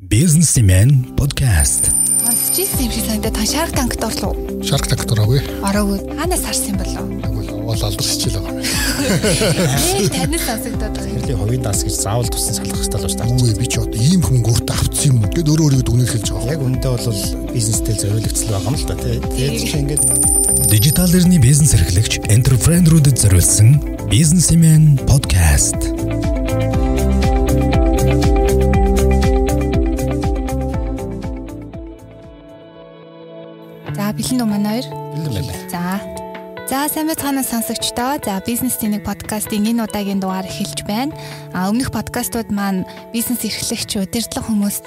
Businessman podcast. Сонсч ирсэн юм шиг санагдаад та Shark Tank-д орлоо. Shark Tank дураагүй. Ороогүй. Хаанаас харсан болов? Тэгвэл уул алдарч хичээл байгаа юм. Ээ танаас сонсогдоод байгаа юм. Тэрлийн хувийн дас гэж заавал тусан салгах хэрэгтэй л байна. Үгүй би ч одоо ийм хүн өөртөө авцсан юм. Тэгэд өөрөө өөрийгөө дүгнэж хэлж байгаа. Яг үндэ бол бизнестэй зориулагдсан байгаа юм л да тий. Тэгээд чи ингээд Дижитал эрхний бизнес эрхлэгч энтерпренерүүдэд зориулсан Businessman podcast. Бэлэн үү манай хоёр? бэлэн байна. За. За сайн байцгаана сонсогчдоо. За бизнес тэнэг подкастын энэ удаагийн дугаар эхэлж байна. А өмнөх подкастууд маань бизнес эрхлэгч удирдлага хүмүүст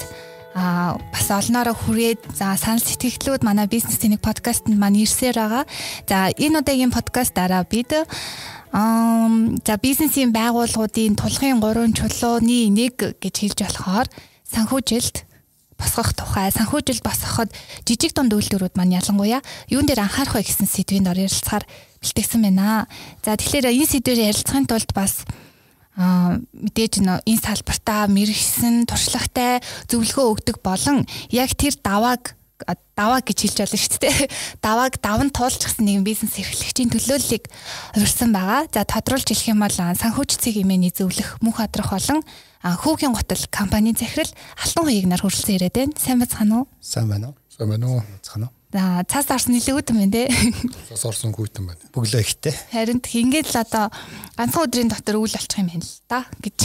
а бас олноороо хүрээд за санал сэтгэлдлүүд манай бизнес тэнэг подкастт маань ирсээр байгаа. За энэ удаагийн подкастаараа бид аа за бизнесийн байгууллагуудын тулгын 3 чулууны нэг гэж хэлж болохоор санхүүжилт босгох тухай санхүүжилт босгоход жижиг дунд үйлдвэрүүд маань ялангуяа юун дээр анхаарах вэ гэсэн сэдвийн дор ярилцахаар бэлтгэсэн байна. За тэгэхээр энэ сэдвээр ярилцахын тулд бас аа мэдээж нөө энэ салбартаа мэрэгсэн туршлагатай зөвлөгөө өгдөг болон яг тэр давааг даваа гэж хэлж болно шүү дээ. Давааг даван туулж гисэн нэгэн бизнес эрхлэгчийн төлөөллийг урьсан байгаа. За тодруулж хэлэх юм бол санхүүжилтийг имэний зөвлөх мөнх хадрах болон хүүгийн готл компани захирал алтан хуйг нар хүрэлцэн ирээд байна. Сайн бацхан уу? сайн байна уу? Сайн байна уу? Цахана уу? За цаас орсон нэлээд үүдэн байна те. Цас орсон гүйтэн байна. Бүглөө ихтэй. Харин ингээд л одоо ганцхан өдрийн дотор үйл болчих юм байна л да гэж.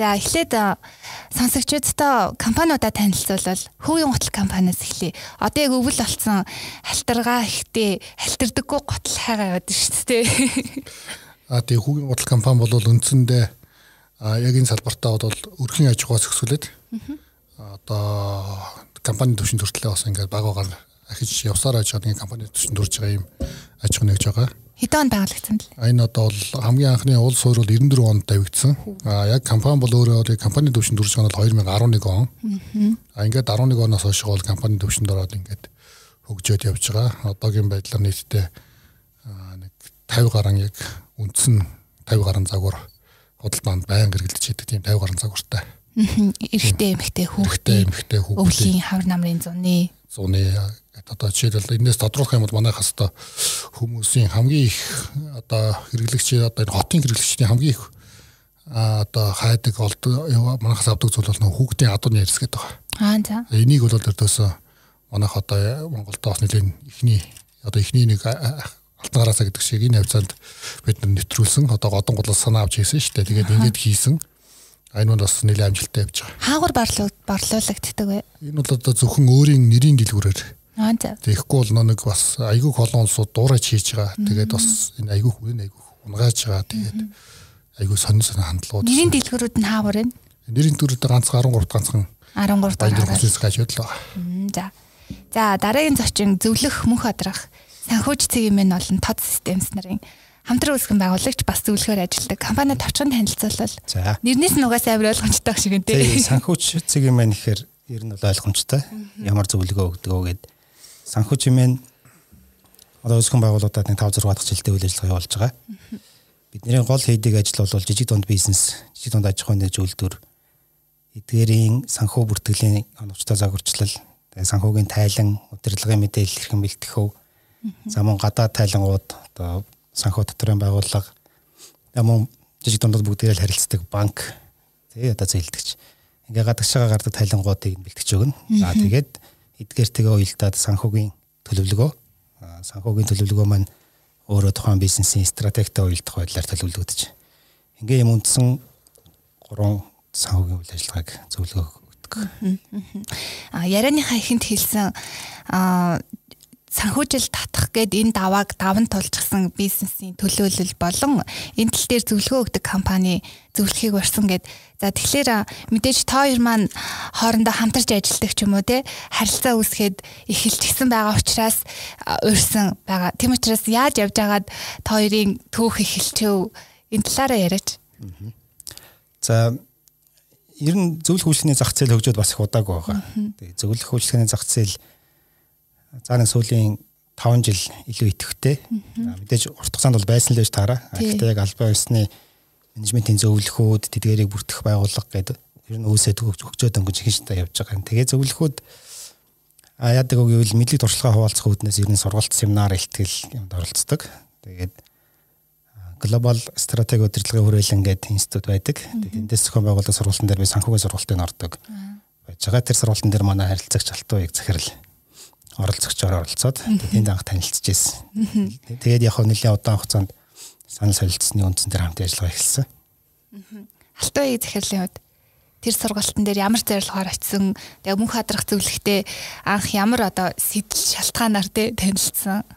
За эхлээд а, сонсогчдоо компаниудаа танилцуулбал хүүгийн готл компаниас эхлэе. Одоо яг өвөл болсон халтаргаа ихтэй халтардаггүй готл хайгаа яваад шүү дээ. А тий хүүгийн гутал компани бол үндсэндээ яг энэ салбартаа бол өрхийн аж ахуйс өсвөлээд одоо компани төвшин төртлөө бас ингээд баг багаар ахиж явсаар аж ахуйн компани төвшин төрж байгаа юм аж ахуй нэгж байгаа. Хэдэн он байгуулагдсан бэл? А энэ одоо бол хамгийн анхны уул суур бол 94 онд давигдсан. А яг компани бол өөрөө компани төвшин төрж байгаа нь 2011 он. А ингээд 11 оноос хойш бол компани төвшөнд ороод ингээд хөгжөөд явж байгаа. Одоогийн байдлаар нийтдээ нэг 50 гаруй яг үндсэн 50 гаруй загвар худал банд байнга хэрэглэж идэг тийм 50 гаруй загвартай. Эрэгтэй эмэгтэй хүүхдээ эмхтэй хүүхдээ өвлийн хавар намрын зуны. Зуны одоо жишээлбэл энэс тодруулах юм бол манайхаас одоо хүмүүсийн хамгийн их одоо хэрэглэгч одоо энэ хотын хэрэглэгчдийн хамгийн их а одоо хайдаг олд манайхаас авдаг зүйл бол нөх хүүхдийн адууны ярьс гэдэг байгаа. аа за. Энийг бол өрдөөсөө манайх одоо Монголд бас нэлийн ихний одоо ихний нэг алтан гараасаа гэдэг шиг энэ хавцаанд бид нар нэвтрүүлсэн одоо годон голоос санаа авч хийсэн шүү дээ. Тэгээд ингэж хийсэн. Энэ бол бас нэлийн амжилттай явж байгаа. хаагур барлуу борлуулагддаг вэ? Энэ бол одоо зөвхөн өөрийн нэрийн дэлгүүрээр аа за Тэгэхгүй бол нэг бас айгүй олон улсууд дуурайч хийж байгаа. Тэгээд бас энэ айгүй хүн айгүй унгааж байгаа. Тэгээд айгүй сонин сонин хандлагууд. нэрийн дэлгүүрүүд нь хаагур байна нэрийн төрөд ганц 13 ганцхан 13 баян дахь хөсөс гажууд л байгаа. За. За дараагийн зочин зөвлөх мөнх адрах санхүүжцэг юм нь болон тод системс нарын хамтран үүсгэн байгуулагч бас зөвлөхөөр ажилладаг. Компани тавчхан танилцуулбал нэрнээс нь угаасаа амар ойлгомжтой шиг юм Тэгээ тий. санхүүч цэг юм байна гэхээр ер нь бол ойлгомжтой. Ямар зөвлөгөө өгдөг вэ гэд санхүүч байна. Одоо өсгөн байгууллагуудад нэг 5 6 дахь жилдээ үйл ажиллагаа явуулж байгаа. Бидний гол хийдэг ажил бол жижиг дунд бизнес, жижиг дунд аж ахуйн нэгж үйлдвэр, эдгээрийн санхүү бүртгэлийн оновчтой загварчлал, санхүүгийн тайлан, удирдлагын мэдээлэл хэрхэн бэлтгэх вэ? За мөн гадаад тайлангууд одоо санхүү дотрын байгууллага, мөн жижиг дундад бүгдээрээ харилцдаг банк, тэгээ одоо зээлдэгч. Ингээ гадагшаага гардаг тайлангуудыг бэлтгэж өгнө. За тэгээд эдгээртэйгээ уялдаад санхүүгийн төлөвлөгөө, санхүүгийн төлөвлөгөө маань өөрөө тухайн бизнесийн стратегтэй уялдах байдлаар төлөвлөгдөж. Ингээ юм үндсэн гурван санхүүгийн үйл ажиллагааг зөвлөгөө өгдөг. А ярианыхаа ихэнд хэлсэн санхүүжил татах гээд энэ давааг даван тулжсан бизнесийн төлөөлөл болон энэ тал дээр зөвлөгөө өгдөг компани зөвлөхийг урьсан гээд за тэгэхээр мэдээж та хоёр маань хоорондоо хамтарч ажилладаг ч юм уу те харилцаа үүсгээд эхэлчихсэн байгаа учраас урьсан байгаа. Тийм учраас яаж явж байгаад та хоёрын түүх эхэлчихв энэ талаараа яриач. За ер нь зөвлөх үйлчлэгийн зах зээл хөгжөөд бас их удаагүй байгаа. Тэгээ зөвлөх үйлчлэгийн зах зээл нэг сүүлийн 5 жил илүү идэвхтэй. Мэдээж урт хугацаанд бол байсан л байж таараа. Гэхдээ яг албан ёсны менежментийн зөвлөхүүд тэдгэрийг бүртгэх байгууллага гэдэг ер нь үүсээд хөгжөөд өнгөж ихэнх шатаа явж байгаа. Тэгээ зөвлөхүүд а яадаг үг гэвэл мэдлэг туршлагаа хуваалцах үүднээс ер нь сургалт семинар ихтгэл юмд оролцдог. Тэгээд глобал стратеги удирдлагын хүрээлэн гэдэг институт байдаг. Тэгээд эндээс зохион байгуулдаг сургалтын дээр би санхүүгийн сургалтын ордог. Байж байгаа тэр сургалтын дээр манай харилцагч Алтуу яг захирал оролцогчоор оролцоод тэнд анх танилцж ирсэн. Тэгээд яг нэлээд удаан хугацаанд санал солилцсны үндсэн дээр хамт ажиллагаа эхэлсэн. Алтуугийн захирлын хувьд тэр сургалтын дээр ямар зорилгоор очисон тэгээ мөнх хадрах зөвлөгтэй анх ямар одоо сэтэл шалтгаанаар тэ танилцсан.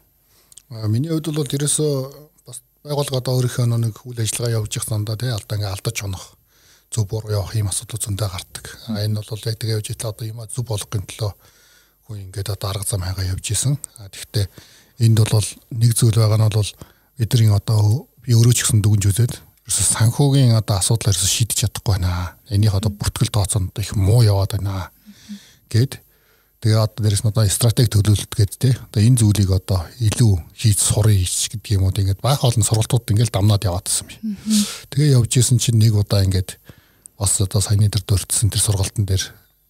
Миний хувьд бол ерөөсөө бас байгууллага одоо өөрийнхөө нэг үйл ажиллагаа явуулж явах зандаа тий алдаа ингээ алдаж унах зөв буруу явах юм асуудал зөндөө гардаг. Энэ бол яг тэгээ явж итэл одоо юм зөв болгохын төлөө хүн ингээд одоо арга зам хайгаа явж исэн. Тэгвэл энд бол нэг зүйл байгаа нь бол бидний одоо би өөрөө ч гэсэн дүгнж үзээд ерөөсө санхүүгийн одоо асуудал ерөөсө шийдэж чадахгүй байна. Энийх одоо бүртгэл тооцоонд их муу яваад байна гэд тэгээ одоо дээрэс нь одоо стратеги төлөвлөлт гэдэг те одоо энэ зүйлийг одоо илүү хийж сурыг хийч гэдэг юм уу ингээд баах олон сургалтууд ингээд дамнаад яваад байсан юм. Тэгээ явж исэн чинь нэг удаа ингээд бас одоо саяны дээр дурдсан тэр сургалтын дээр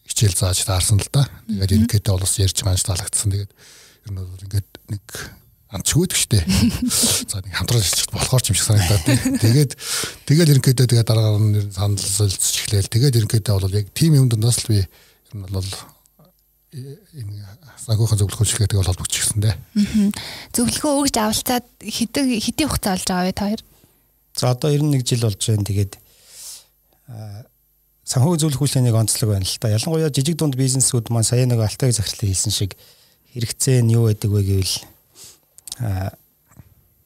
хичээл зааж таарсан л да. Тэгээд ерөнхийдөө бол бас ярьж байгаа нь таалагдсан. Тэгээд ер нь бол ингээд нэг амчгүйдэг штэ. За нэг хамтран ажиллах болохоор ч юм шиг санагдаад. Тэгээд тэгэл ерөнхийдөө тэгээ дараа нь санал солилцож эхлээл. Тэгээд ерөнхийдөө бол яг тим юм дундаас л би ер нь бол энэ санхүүхэн зөвлөх үйлчлэгээ бол холбогдчихсан дээ. Зөвлөгөө өгж авалцаад хэдэг хэдийн хугацаа болж байгаа вэ та хоёр? За одоо 91 жил болж байна. Тэгээд санхүү зөвлөх үйлчлэгийг онцлог байна л та. Ялангуяа жижиг дунд бизнесүүд маань сая нэг алтайг захирлын хийсэн шиг хэрэгцээ нь юу байдаг вэ гэвэл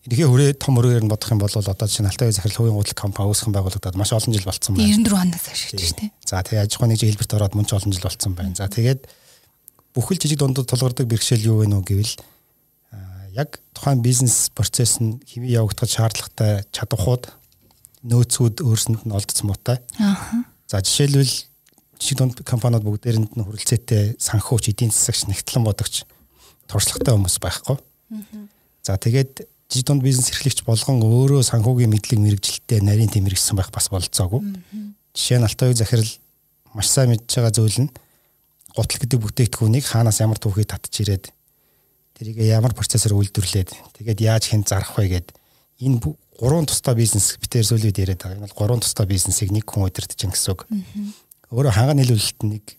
Энэхээ хүрээ том өрөөр нь бодох юм бол одоо жишээ нь Алтай захирал хувийн гудал компани үүсгэн байгуулагдаад маш олон жил болцсон байна. 94 оноос хойш шүү дээ. За тэгээ аж ахуйн нэг хэлбэрт ороод мөн ч олон жил болцсон байна. За тэгээд бүхэл жижиг дундад тулгардаг бэрхшээл юу вэ нөө гэвэл яг тухайн бизнес процесс нь хэвээ явагдах шаардлагатай чадварууд нөөцүүд өөрсөнд нь олдсон муутай. Аа. За жишээлбэл жижиг дунд компаниуд бүгдээрэнд нь хүрэлцээтэй санхүүч, эдийн засагч, нэгтлэн бодогч туршлагатай хүмүүс байхгүй. За тэгээд жижиг дунд бизнес эрхлэгч болгон өөрөө санхүүгийн мэдлэг мэрэгжилтэд нарийн тэмэрэгсэн байх бас болцоогүй. Жишээ нь Алтайг захирал маш сайн мэдж байгаа зүйл нь гутал гэдэг бүтээгдэхүүнийг хаанаас ямар түүхий татж ирээд тэрийг ямар процессор үйлдвэрлээд тэгээд яаж хэн зарах вэ гэд энэ гурван тусдаа бизнес битээр зүйлүүд яриад байгаа. Энэ бол гурван тусдаа бизнесийг нэг хүн удирдах гэсэн үг. Өөрөө ханга нийлүүлэлт нэг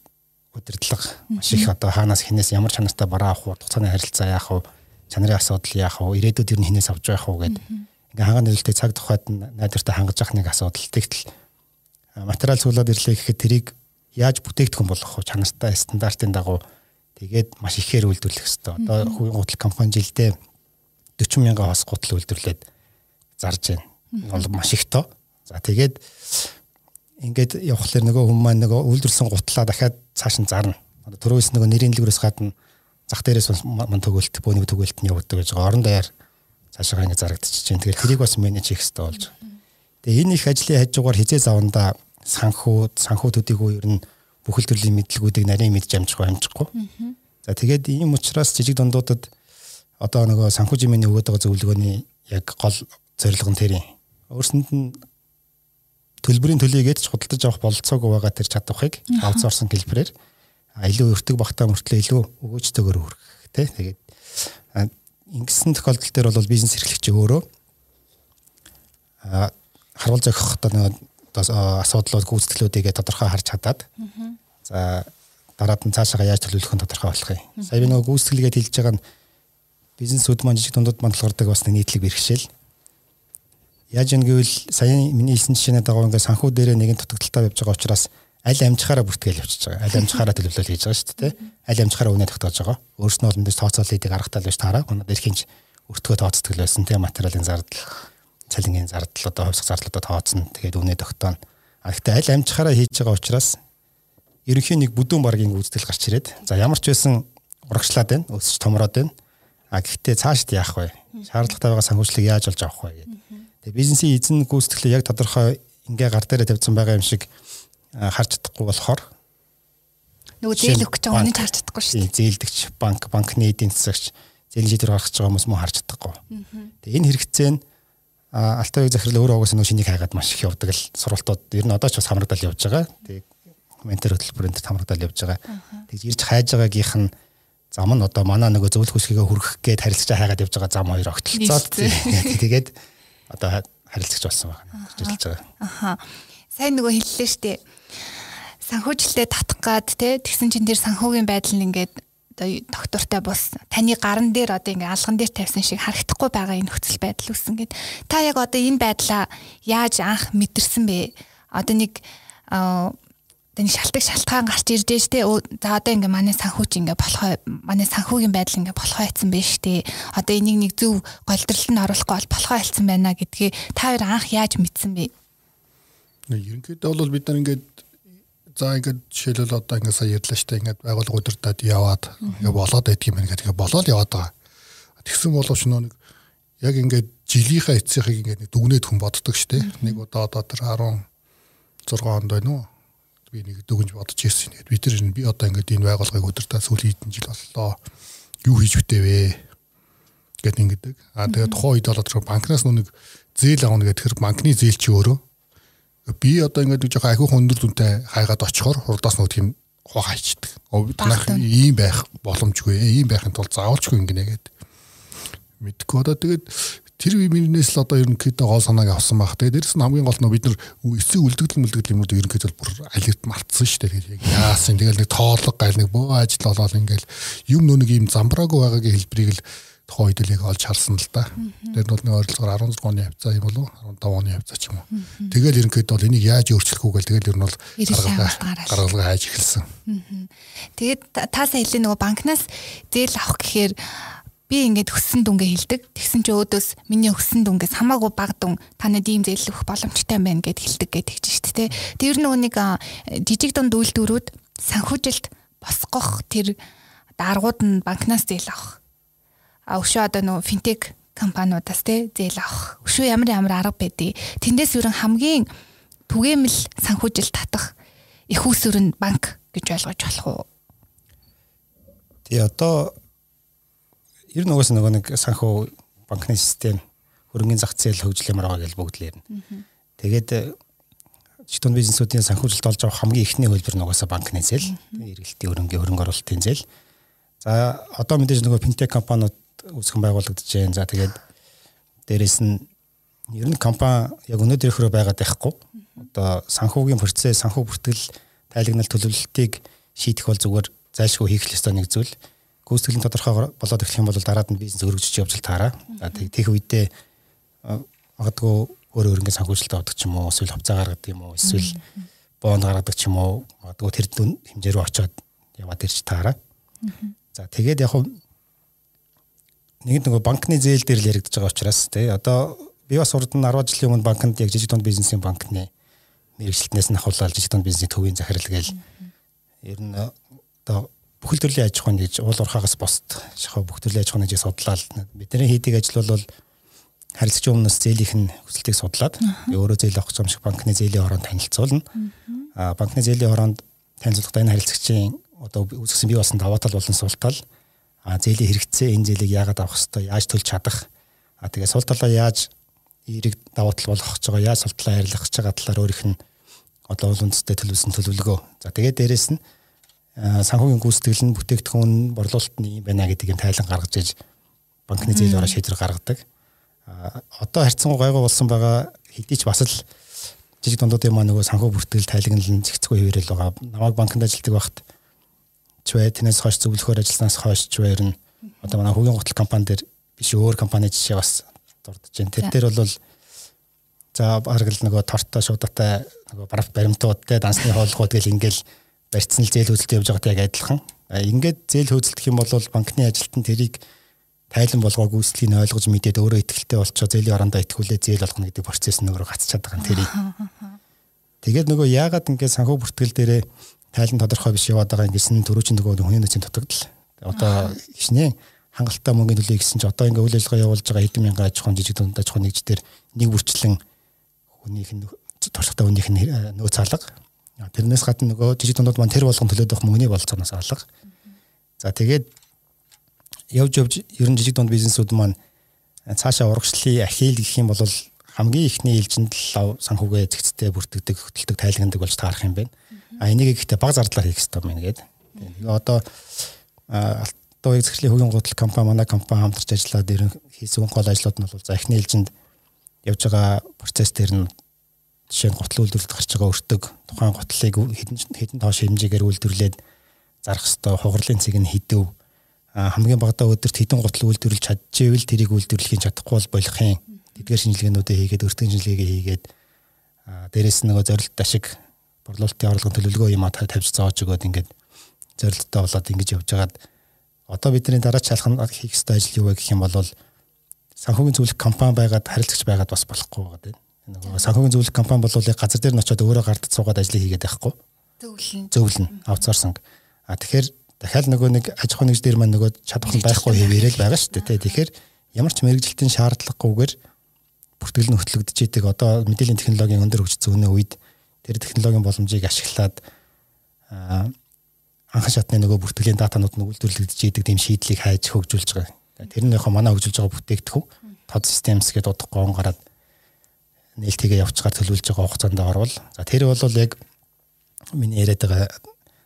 удирдлага маш их одоо хаанаас хинээс ямар чанартай бараа авах вэ? Хугацааны харилцаа яах вэ? чанарын асуудал яах вэ? Ирээдүйд нь хинээс авч явах вэ гэдэг. Ингээ ханга нөлөөтэй цаг тухайд найдвартай хангаж явах нэг асуудал. Тэгтэл материал суулаад ирлээ гэхэд тэрийг яаж бүтээгдэхүүн болгох вэ? Чанартай стандартын дагуу тэгээд маш ихээр үйлдвэрлэх хэрэгтэй. Одоо хувийн гутал компани жилдээ 40 мянган хос гутал үйлдвэрлээд зарж байна. Бол маш их тоо. За тэгээд ингээд явхлаар нөгөө хүмүүс маань нөгөө үйлдвэрлсэн гутлаа дахиад цааш нь зарна. Түрүүс нөгөө нэрийн дэлгүүрээс гадна зах дээрээс мань төгөөлт бөөний төгөөлт нь явагддаг гэж. Орон даяар цаашаа ингэ зарагдчихж байна. Тэгэхээр тэрийг бас менеж хийх хэрэгтэй болж. Тэгээ энэ их ажлын хажуугаар хизээ заванда санхүү санхүүтүүдийг ер нь бүхэл төрлийн мэдлэгүүдийг нарийн мэдж амжихгүй амжихгүй. За тэгээд ийм учраас жижиг дундуудад одоо нөгөө санхүү жимэний өгöd байгаа зөвлөгөөний яг гол зорилго нь тэр юм. Өөрсөнд нь төлбөрийн төлөйгээд ч худалдаж авах бололцоогүй байгаа тэр чадварыг аутсорсон хэлбэрээр илүү өртөг багтаа мөртлөө илүү өгөөжтэйгээр хүргэх тий. Тэгээд ингэсэн тохиолдол дээр бол бизнес эрхлэгч өөрөө харуул зохих одоо асуудлууд гүйцэтгэлүүдийг тодорхой харж чадаад за дараад нь цаашаа яаж төлөвлөх нь тодорхой болох юм. Сая би нөгөө гүйцэтгэлгээд хэлж байгаа нь бизнесүүд маань жижиг дундад мандлгардаг бас нийтлэг бэрхшээл. Яаж юм гэвэл сая миний хэлсэн жишээний дагуу ингээд санхүү дээрээ нэгэн дутагдaltaй явж байгаа учраас аль амжихаараа бүртгэл явчихж байгаа. Аль амжихаараа төлөвлөл хийж байгаа шүү дээ. Аль амжихаараа үнэ тогтоож байгаа. Өөрснөө бол энэ тооцоолыг аргатай л биш таараа. Өнөөдөр эрхийнч өртгөө тооцдог л байсан тийм материалын зардал, цалингийн зардал одоо хувьсах зардлуудаа тооцно. Тэгээд үнэ тогтооно. А гэхдээ аль амжихаараа хийж байгаа учраас ерөнхийн нэг бүдүүн баргийн гүйцэтгэл гарч ирээд за ямар ч байсан урагшлаад байна, өсөж томроод байна. А гэхдээ цаашд яах вэ? Шаардлагатай байгаа санхүүжлыг яаж олж авах вэ гэдэг. Тэгээ бизнесийн эзэн гүйцэтгэлээ яг тодорхой ингээ гар дээрээ тавьсан байгаа юм шиг харж чадахгүй болохоор нөгөө зээл өгч байгаа хүнийг харж чадахгүй шүү дээ. Зээлдэгч банк, банкны эдийн засагч зээл шийдвэр гаргаж байгаа хүмүүс мөн харж чадахгүй. Тэгээ энэ хэрэгцээ нь Алтайг захирал өөрөө угаасаа нөгөө шинийг хайгаад маш их явдаг л сургалтууд ер нь одоо ч бас хамрагдал явж байгаа. Тэгээ ментор хөтөлбөрөнд тамрагдал явж байгаа. Тэгж ирж хайж байгаагийнх нь зам нь одоо манай нөгөө зөвлөх хүсгээ хүргэх гээд харилцаж хайгаад явж байгаа зам хоёр огтлцоод тэгээд одоо харилцагч болсон байна. Ажиллаж байгаа. Аха. Сайн нөгөө хэллээ шүү дээ. Санхүүжилтээ татах гад те тэгсэн чин тэр санхүүгийн байдал нь ингээд одоо доктортой бус таны гаран дээр одоо ингээ алган дээр тавьсан шиг харагдахгүй байгаа энэ нөхцөл байдал үүсэн гэд та яг одоо энэ байдлаа яаж анх мэдэрсэн бэ одоо нэг таны шалтгаан шалтгаан гарч ирж дээ. Штэ за одоо ингээ манай санхүүч ингээ болохоо манай санхүүгийн байдал ингээ болохоо хайцсан байж штэ одоо энийг нэг зөв голдролтод оруулахгүй бол болохоо хайцсан байна гэдгээ та хоёр анх яаж мэдсэн бэ? Ерөнхийдөө бол бид нар ингээд за ингээд жишээлбэл одоо ингээд сая ярьлаа штэ ингээд байгууллага удирдаад яваад ингээд болоод байдгийм байна гэдэг болоод яваад байгаа. Тэгсэн боловч нэг яг ингээд жилийнхаа эцсийнхийг ингээд дүгнээд хүн боддог штэ нэг удаа одоо тэр 16 онд байна уу би нэг дүгнж бодож ирсэн. Бид нар би одоо ингээд энэ байгууллагыг удирдах сүүлийн хэдэн жил боллоо. Юу хийж үтэвэ гэдэг ингэдэг. А тэгээд тухайн үед бол тэр банкнаас нүг зээл авах гэдэг тэр банкны зээл чи өөрөө би одоо ингээд жоохон ахиух өндөр дүнтэй хайгаад очихоор хурдаас нүг тийм хоо хайчдаг. Танах ийм байх боломжгүй. Ийм байхын тулд заавалчгүй ингэнэ гэдэг. Мэдгүй одоо тэгээд тэр минээс л одоо ерөнхийдөө гол санааг авсан баг. Тэгээд дээрэс нь хамгийн гол нь бид нар эцэг үлдэгдэл мүлдэгдэл юмуд ерөнхийдөө бүр алерт мартсан шүү дээ. Тэгээд яасан тэгэл нэг тоолго гал нэг бөө ажил болоод ингээл юм нэг юм замбраагүй байгаагийн хэлбэрийг л тухайн үед л яг олж харсан л да. Тэгээд бол нэг ойролцоогоор 16 оны хавцаа юм болов 15 оны хавцаа ч юм уу. Тэгэл ерөнхийдөө бол энийг яаж өөрчлөх үү гэл тэгэл ер нь бол гаргалгаа хайж эхэлсэн. Тэгээд та сайн хэлээ нөгөө банкнаас зээл авах гэхээр би ингээд өссөн дүнгээ хилдэг. Тэгсэн чи өөдөөс миний өссөн дүнгээс хамаагүй бага дүн танад ийм зээл өгөх боломжтой байна гэд хилдэг гэдэг чинь шүү дээ. Тэр нөгөө нэг жижиг дунд үйлдвэрүүд санхүүжилт босгох тэр даргууд нь банкнаас зээл авах. А өшөө одоо нөгөө финтек компаниудаас те зээл авах. Өшөө ямар ямар арга байдیں۔ Тэндээс ерөн хамгийн түгээмэл санхүүжилт татах их усүр нь банк гэж ойлгож болох уу? Тий одоо ер нь угаас нөгөө нэг санхүү банкны систем хөрөнгөний зах зээл хөгжлөмөр байгаа гэж бүгд л ярина. Тэгээд жигтэн бизнесүүдийн санхүүжилт олж авах хамгийн ихний хөлбөр нь угаасаа банкны зээл, эргэлтийн хөрөнгөний хөрөнгө оруулалтын зээл. За одоо мэдээж нөгөө финтек компаниуд үүсгэн байгуулагдаж байна. За тэгээд дээрэс нь ер нь компани яг өнөөдөр ихрөө байгаад байхгүй. Одоо санхүүгийн процесс, санхүү бүртгэл, тайлагнал төлөвлөлтийг шийдэх бол зүгээр зайлшгүй хийх ёстой нэг зүйл гүйцэтгэлийн тодорхой болоод эхлэх юм бол дараад нь бизнес өргөжж явж таараа. За тех үедээ магадгүй өөр өөрөнгө санхүүжилтөд авдаг ч юм уу эсвэл хувцас гаргадаг юм уу эсвэл бонд гаргадаг ч юм уу магадгүй тэр хэмжээ рүү очиод яваад ирж таараа. За тэгээд яг нэг нэг банкны зээл дээр л яригдж байгаа учраас тий одоо би бас урд нь 10 жилийн өмнө банкнд яг жижиг дунд бизнесийн банкны мэрэгчлэтнээс нь ахуулаад жижиг дунд бизнесийн төвийн захирал гээл ер нь одоо бүхэл төрлийн аж ахуйн гэж уул уурхаагаас босд шахав бүх төрлийн аж ахуйн гэж судлаад бидний хийдэг ажил бол харилцагч өмнөөс зээлийнх нь хүсэлтийг судлаад өөрөө зээл авах юм шиг банкны зээлийн хороонд танилцуулна. А банкны зээлийн хороонд танилцуулахдаа энэ харилцагчийн одоо үүсгэсэн бий болсон даваа тал болон сул тал а зээлийн хэрэгцээ энэ зээлийг яагаад авах хэвээр яаж төлж чадах а тэгээ сул талаа яаж эерэг даваа тал болгох гэж байгаа яаж сул талаа арилгах гэж байгаа талаар өөрийнх нь одоо уул үндэстэй төлөвлөсөн төлөвлөгөө. За тэгээ дээрэс нь санхүүгийн гүйцэтгэл нь бүтээгдэхүүн борлуулалт нь юм байна гэдгийг тайлан гаргаж иж банкны зээл ороо шийдвэр гаргадаг. Одоо харьцангуй гайгүй болсон байгаа хэдий ч бас л жижиг дундуудын маа нөгөө санхүү бүртгэл тайлагналын зэгцгүй хэвээрэл байгаа. Намайг банкнд ажилладаг багт чвэ тэнэс хойш зөвлөхөр ажилласнаас хойш чвэр нь одоо манай хувийн гутал компани дээр биш өөр компани жишээ бас дурдж байна. Тэр дээр бол за бараг л нөгөө тортой шуудатай нөгөө баримтууд те дансны хооллогууд гэл ингээл барьцсан л зээл хөөцөлт явж байгаатай яг адилхан. Ингээд зээл хөөцөлдөх юм бол банкны ажилтан тэрийг тайлан болгоог үүслийн ойлгож мэдээд өөрөө ихтэй болчоо зээлийн орондоо итгүүлээ зээл болгоно гэдэг процесс нөгөө гацчихад байгаа юм тэрийг. Тэгээд нөгөө яагаад ингээд санхүү бүртгэл дээрээ тайлан тодорхой биш яваад байгаа ингэсэн төрөөч нөгөө хүний нөөцийн дутагдал. Одоо хичнээн хангалттай мөнгөний төлөө гэсэн чи одоо ингээ үйл ажиллагаа явуулж байгаа хэдэн мянган аж ахуйн жижиг дунд аж ахуйн нэгждэр нэг бүрчлэн хүнийх нь туршлагатай хүнийх нь нөөц алга Тэрнээс гадна нөгөө жижиг дундууд маань тэр болгон төлөөд байх мөнгөний болцооноос алга. За тэгээд явж явж ер нь жижиг дунд бизнесүүд маань цаашаа урагшлын ахийл гэх юм бол хамгийн ихний ээлжинд лав санхүүгээ зэгцтэй бүртгэдэг хөтэлдэг тайлагнадаг болж таарах юм байна. А энийг ихтэй баг зардлаар хийх хэрэгтэй байна гэдэг. Тэгээ одоо уяг захирлын хөгийн гутал компани манай компани хамтарч ажиллаад ирэн хийсэн гол ажлууд нь бол за эхний ээлжинд явж байгаа процесс дээр нь жишээ нь гутал үйлдвэрлэлд гарч байгаа өртөг тухайн гутлыг хэдэн хэдэн тоош хэмжээгээр үйлдвэрлээд зарах хэвээр хугарлын цэг нь хідэв хамгийн багадаа өдөрт хэдэн гутал үйлдвэрлэж чадчихвэл тэрийг үйлдвэрлэхийн чадахгүй бол болох юм. Тэдгээр шинжилгээнүүдээ хийгээд өртөг шинжилгээгээ хийгээд дээрэс нь нөгөө зорилт ашиг борлуулалтын орлогын төлөвлөгөө юм а тавьж зааж өгөөд ингээд зорилттой болоод ингэж явж байгаад одоо бидний дараа чалхан хийх ёстой ажил юу вэ гэх юм бол санхүүгийн зөвлөх компани байгаад харилцагч байгаад бас болохгүй байгаа дээ. Нөгөө санхүүгийн зөвлөх компани бол газар дээр нь очиод өөрөө гардад суугаад ажлыг хийгээд байхгүй. Зөвлөн. Зөвлөн аутсорсинг. А тэгэхээр дахиад нөгөө нэг аж ахуйн нэгж дээр маань нөгөө чадвар байхгүй хэвээрэл байгаа шүү дээ. Тэгэхээр ямар ч мэрэгжилтийн шаардлагагүйгээр бүртгэл нь хөтлөгдөж идэг одоо мэдээллийн технологийн өндөр хөгжсөн үнэ үед тэр технологийн боломжийг ашиглаад анхан шатны нөгөө бүртгэлийн датанууд нь үйлдвэрлэгдэж идэг тийм шийдлийг хайж хөгжүүлж байгаа. Тэр нь яг манай хөгжүүлж байгаа бүтээгдэхүүн тод системс гэдэг утга гоон гараад нээлттэйгээ явцгаар төлөвлөж байгаа хугацаанд орвол за тэр бол яг миний яриад байгаа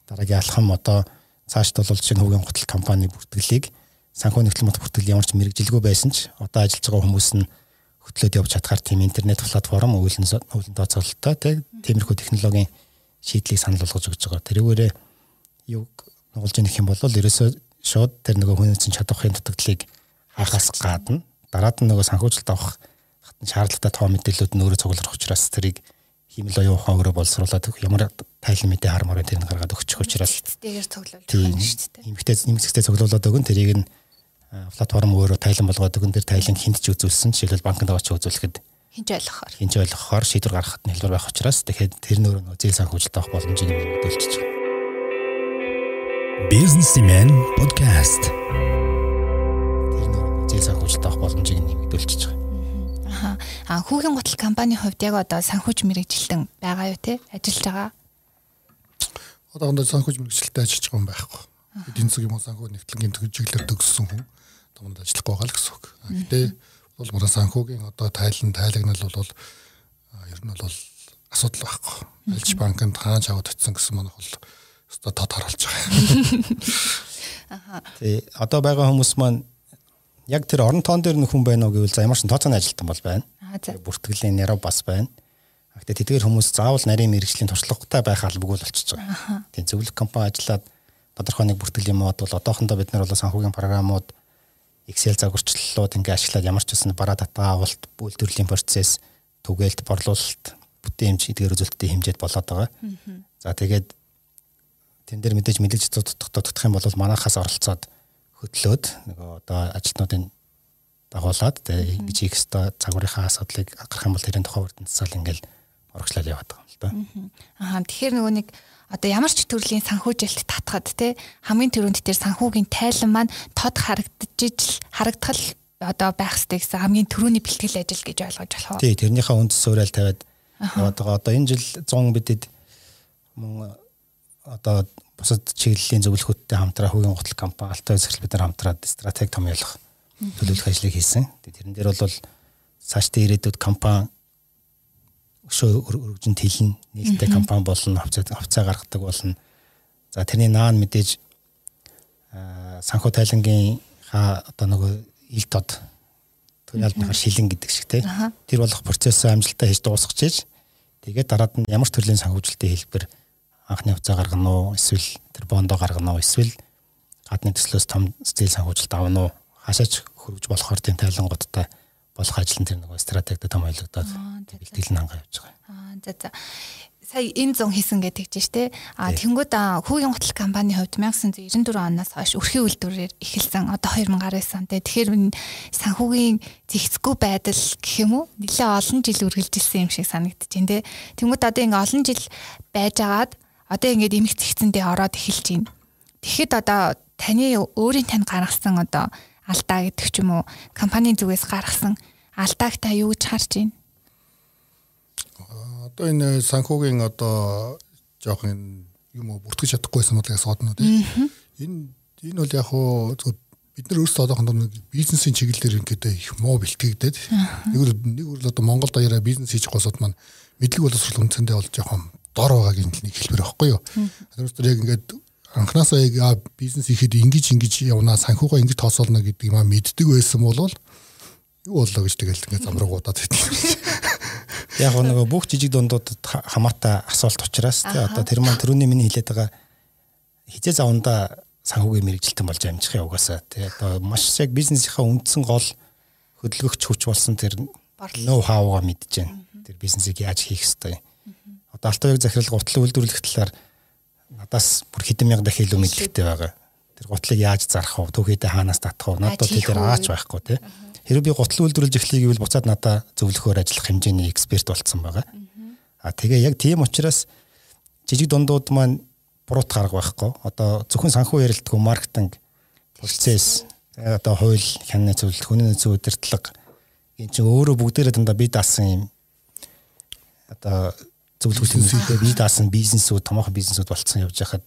дараагийн алхам одоо цаашд бол шинэ хүүгийн гутал компани бүртгэлийг санхүү нэгтгэл мот бүртгэл ямар ч мэрэгжилгүй байсан ч одоо ажиллаж байгаа хүмүүс нь хөтлөөд явж чадхаар тийм интернет платформ үйлэн үйлэн тооцоололтой тиймэрхүү технологийн шийдлийг санал болгож өгч байгаа. Тэрүүгээрээ юу нугалж ийнх юм бол ерөөсөө шууд тэр нөгөө хүний чадварын дутагдлыг хахаас гадна дараад нь нөгөө санхүүжилт авах шаардлагатай тоо мэдээллүүд нь өөрөө цуглах учраас тэрийг химэл оюун ухаан өөрөө боловсруулад ямар тайлан мэдээ хармаар тэрийг гаргаад өгчих учраас тэгээр цуглуулж байгаа шүү дээ. Имхтэй нэмэгцтэй цуглуулад өгөн тэрийг нь платформ өөрөө тайлан болгоод өгөн тэр тайлан хинт ч үзүүлсэн жишээлбэл банкнд аваач үзүүлэхэд хинч ойлгохоор хинч ойлгохоор шийдвэр гаргахад нь хэлбэр байх учраас тэгэхээр тэр нөр нөө зээл санхүүжилт авах боломжийг нэмэгдүүлчихэж байгаа. Businessman podcast. Тэр нөр зээл санхүүжилт авах боломжийг нэмэгдүүлчихэж байгаа. Хүүгийн гутал компанийн хувьд яг одоо санхүүж мэрэгжилтэн байгаа юу те ажиллаж байгаа. Одоохондоо санхүүж мэрэгжилтэд ажиллаж байгаа юм байхгүй. Эдийн засгийн мөн санхүү нэгтлэнгийн төгжиглэр төгссөн хүн томд ажиллахгүй байгаа л гэсэн үг. Гэтэ бол мөрө санхүүгийн одоо тайлан тайлагнал бол ер нь бол асуудал байхгүй. Альж банкнд хааж аваад очсон гэсэн манайх бол өстой тод харуулж байгаа. Аха. Тий одоо байгаа хүмүүс маань яг тэр орон тоон дээр нөхөн байна уу гэвэл за ямар ч тооцооны ажилтан бол байна. Бүртгэлийн нэрв бас байна. Гэхдээ тэдгээр хүмүүс заавал нарийн мэрэгжлийн туршлагатай байх албагүй л болчихж байгаа. Тийм зөвлөх компани ажиллаад тодорхой нэг бүртгэлийн мод бол одоохондоо бид нар бол санхүүгийн програмууд Excel загварчлалууд ингээ ашиглаад ямар ч үсэн бараа дата агуулт үйлдвэрлэлийн процесс түгээлт борлуулалт бүтээмж эдгээр үзүүлэлтийн хэмжээд болоод байгаа. За тэгээд тэн дээр мэдээж мэдээж дутагдах юм бол манахаас оролцоод хөтлөөд нөгөө одоо ажилтнуудын дагуулад тэгээ ингэж их өстой загварынхаа асуудлыг гаргах юм бол тэрийн тухай урд нь засаал ингээл урагшлал яваад байгаа юм л да. Аа тэгэхээр нөгөө нэг одоо ямар ч төрлийн санхүүжилт татхад те хамгийн түрүүнд тэр санхүүгийн тайлан маань тод харагдаж харагдах одоо байх хэрэгтэй гэсэн хамгийн түрүүний бэлтгэл ажил гэж ойлгож болох уу? Тий, тэрнийхээ үндэс суурьал тавиад яваад байгаа. Одоо энэ жил 100 бидэд мөн одоо бусад чиглэлийн зөвлөхөдтэй хамтраа хүүгийн гутал компани Алтай зөвлөл бид нар хамтраад стратеги томьёолох төлөвлөх ажлыг хийсэн. Тэрэн дээр бол цаашдаа ирээдүйд компани өшөө өргөжинд хилэн нээлттэй компани болно хавцаа хавцаа гаргадаг болно. За тэрний наан мэдээж санхүү тайлангийн ха одоо нөгөө ил тод төлөөлнийхаа шилэн гэдэг шиг тий. Тэр болох процессоо амжилттай хийж дуусгах чиж тэгээд дараад нь ямар төрлийн санхүүжилтийн хэлбэр анхны хувцас гаргана уу эсвэл тэр бондо гаргана уу эсвэл гадны төслөөс том зээл санхүүжилт авна уу хашаач хөрвж болохоор тийм тайлангуудтай болох ажил нь тэр нэг стратегид том ойлгодоод бэлтгэл нь хангаа явж байгаа. Аа за за. Сая энэ зун хийсэн гэдэг чинь штэ. А тэнгууд хүүгийн гутал компанийн хувьд 1994 оноос хойш өрхийн үйлдвэрээр эхэлсэн. Одоо 2019 он. Тэгэхээр санхүүгийн зэгцгүй байдал гэх юм уу? Нэлээ олон жил үргэлжилсэн юм шиг санагдаж байна те. Тэнгууд одоо ингээ олон жил байжгаад одоо ингээд эмх зэгцэндээ ороод эхэлж байна. Тэгэхэд одоо таны өөрийн тань гаргасан одоо алдаа гэдэг ч юм уу компанийн зүгээс гаргасан. Алдааг та юу гэж харж байна? Одоо энэ санхүүгийн одоо жоох юм уу бүртгэж чадахгүйсэн бодлоо асууднууд энэ энэ бол яг хуу бид нар өөрсдөө одоохондоо бизнесийн чиглэлээр ингээд их муу бэлтгэгдээд нэг нэг үр одоо Монгол даяараа бизнес хийж госод маань мэдлэг боловсрол үнцэндээ бол жоохон дор байгаагийн нэг хэлбэр байхгүй юу. Тэр яг ингээд анханасаа яг бизнес ихэд ингэж ингэж явна санхугаа ингэж тооцоолно гэдэг юм а мэддэг байсан бол юу боллоо гэж тэгэл ингээд замрагуудаад байдаг. Яг нөгөө бүх жижиг дундуудад хамаатай асуулт учраас тий одоо тэр маань тэрүүний миний хэлээд байгаа хизээ заванда санхүүгийн мэрэгжилтэн болж амжих юм угаасаа тий одоо маш яг бизнесийнхаа үндсэн гол хөдөлгөгч хүч болсон тэр ноу хауга мэдж байна. Тэр бизнесийг яаж хийх ёстой. Одоо алтан яг захирал гутлын үйлдвэрлэх талаар надаас бүр хэдэн мянга дахин илүү мэдлэгтэй байгаа. Тэр гутлыг яаж зарах вэ? Түүхийдээ хаанаас татах вэ? Надад тэр аач байхгүй тий. Хэрэв би гутал үйлдвэрлэж эхлэе гэвэл буцаад надаа зөвлөхөөр ажиллах хэмжээний эксперт болцсон байгаа. А тэгээ яг тийм учраас жижиг дундууд маань буруут гарга байхгүй. Одоо зөвхөн санхүү ярилтгүй маркетинг, процесс, одоо хууль, хяны зөвлөлт, хүний нөөцийн удирдлага энэ чинь өөрөө бүгдээрээ дандаа бие даасан юм одоо зөвлөгөөтэй бие даасан бизнесүүд, томоохон бизнесүүд болцсон явж байхад.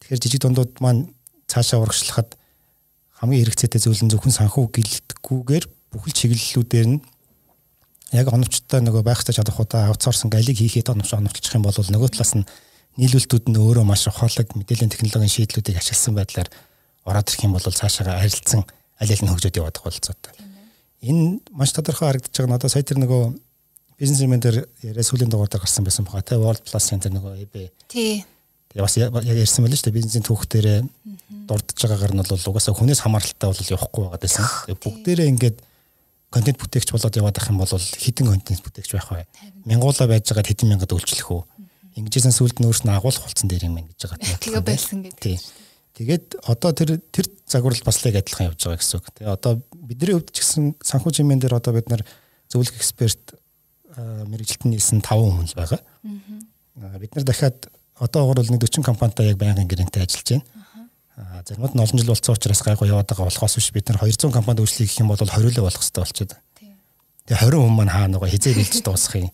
Тэгэхээр жижиг дундууд маань цаашаа урагшлахад хамгийн хэрэгцээтэй зүйл нь зөвхөн санхүү гэлтгүүгээр бүхэл чиглэлүүдээр нь яг оновчтой нөгөө байхтай чадахуудаа аутсорсинг алиг хийхэд оновч оновчлчих юм бол нөгөө талаас нь нийлүүлэлтүүд нь өөрөө маш ухаалаг мэдээллийн технологийн шийдлүүдийг ашигласан байдлаар ороод ирэх юм бол цаашаа харилцсан аль аль нь хөгжөөд явах болцоотой. Энэ маш тодорхой харагдаж байгаа одоо сая тэр нөгөө бизнесмен дээр яриа сүүлийн дугаар дээр гарсан байсан баха те World Plus Center нөгөө EB. Тий. Тэгээ бас ярьсан байл л шүү дээ бизнесийн түүх дээр дурдж байгаагаар нь бол угаасаа хүнээс хамааралтай бол явахгүй байгаа гэсэн. Тэгээ бүгдээрээ ингээд контент бүтээгч болоод яваад ах юм бол хідэн контент бүтээгч байх бай. Мянгуула байж байгаа хэдэн мянгад үйлчлэх үү? Ингэжсэн сүлд нь өөрснөө агуулх болсон дээр юм ингэж байгаа. Тэгээ байсан гэдэг. Тэгээд одоо тэр тэр загварл бас яг адилхан явж байгаа гэсэн үг. Тэгээ одоо бидний хувьд ч гэсэн санхүү чимэн дээр одоо бид нар зөвлөх эксперт мэрэгжилтэн нийлсэн 5 хүн л байгаа. Бид нар дахиад одоогор бол нэг 40 компанитай яг байнгын гэрэнтэй ажиллаж байна. Аа заримуд нь олон жил болсон учраас гайгүй яваад байгаа болохоос биш бид нар 200 компанид үйлчлэх гэх юм бол 20 л болох хэрэгтэй болчиход. Тэгээ 20 хүн маань хаа нөгөө хизээ бэлдэж дуусах юм.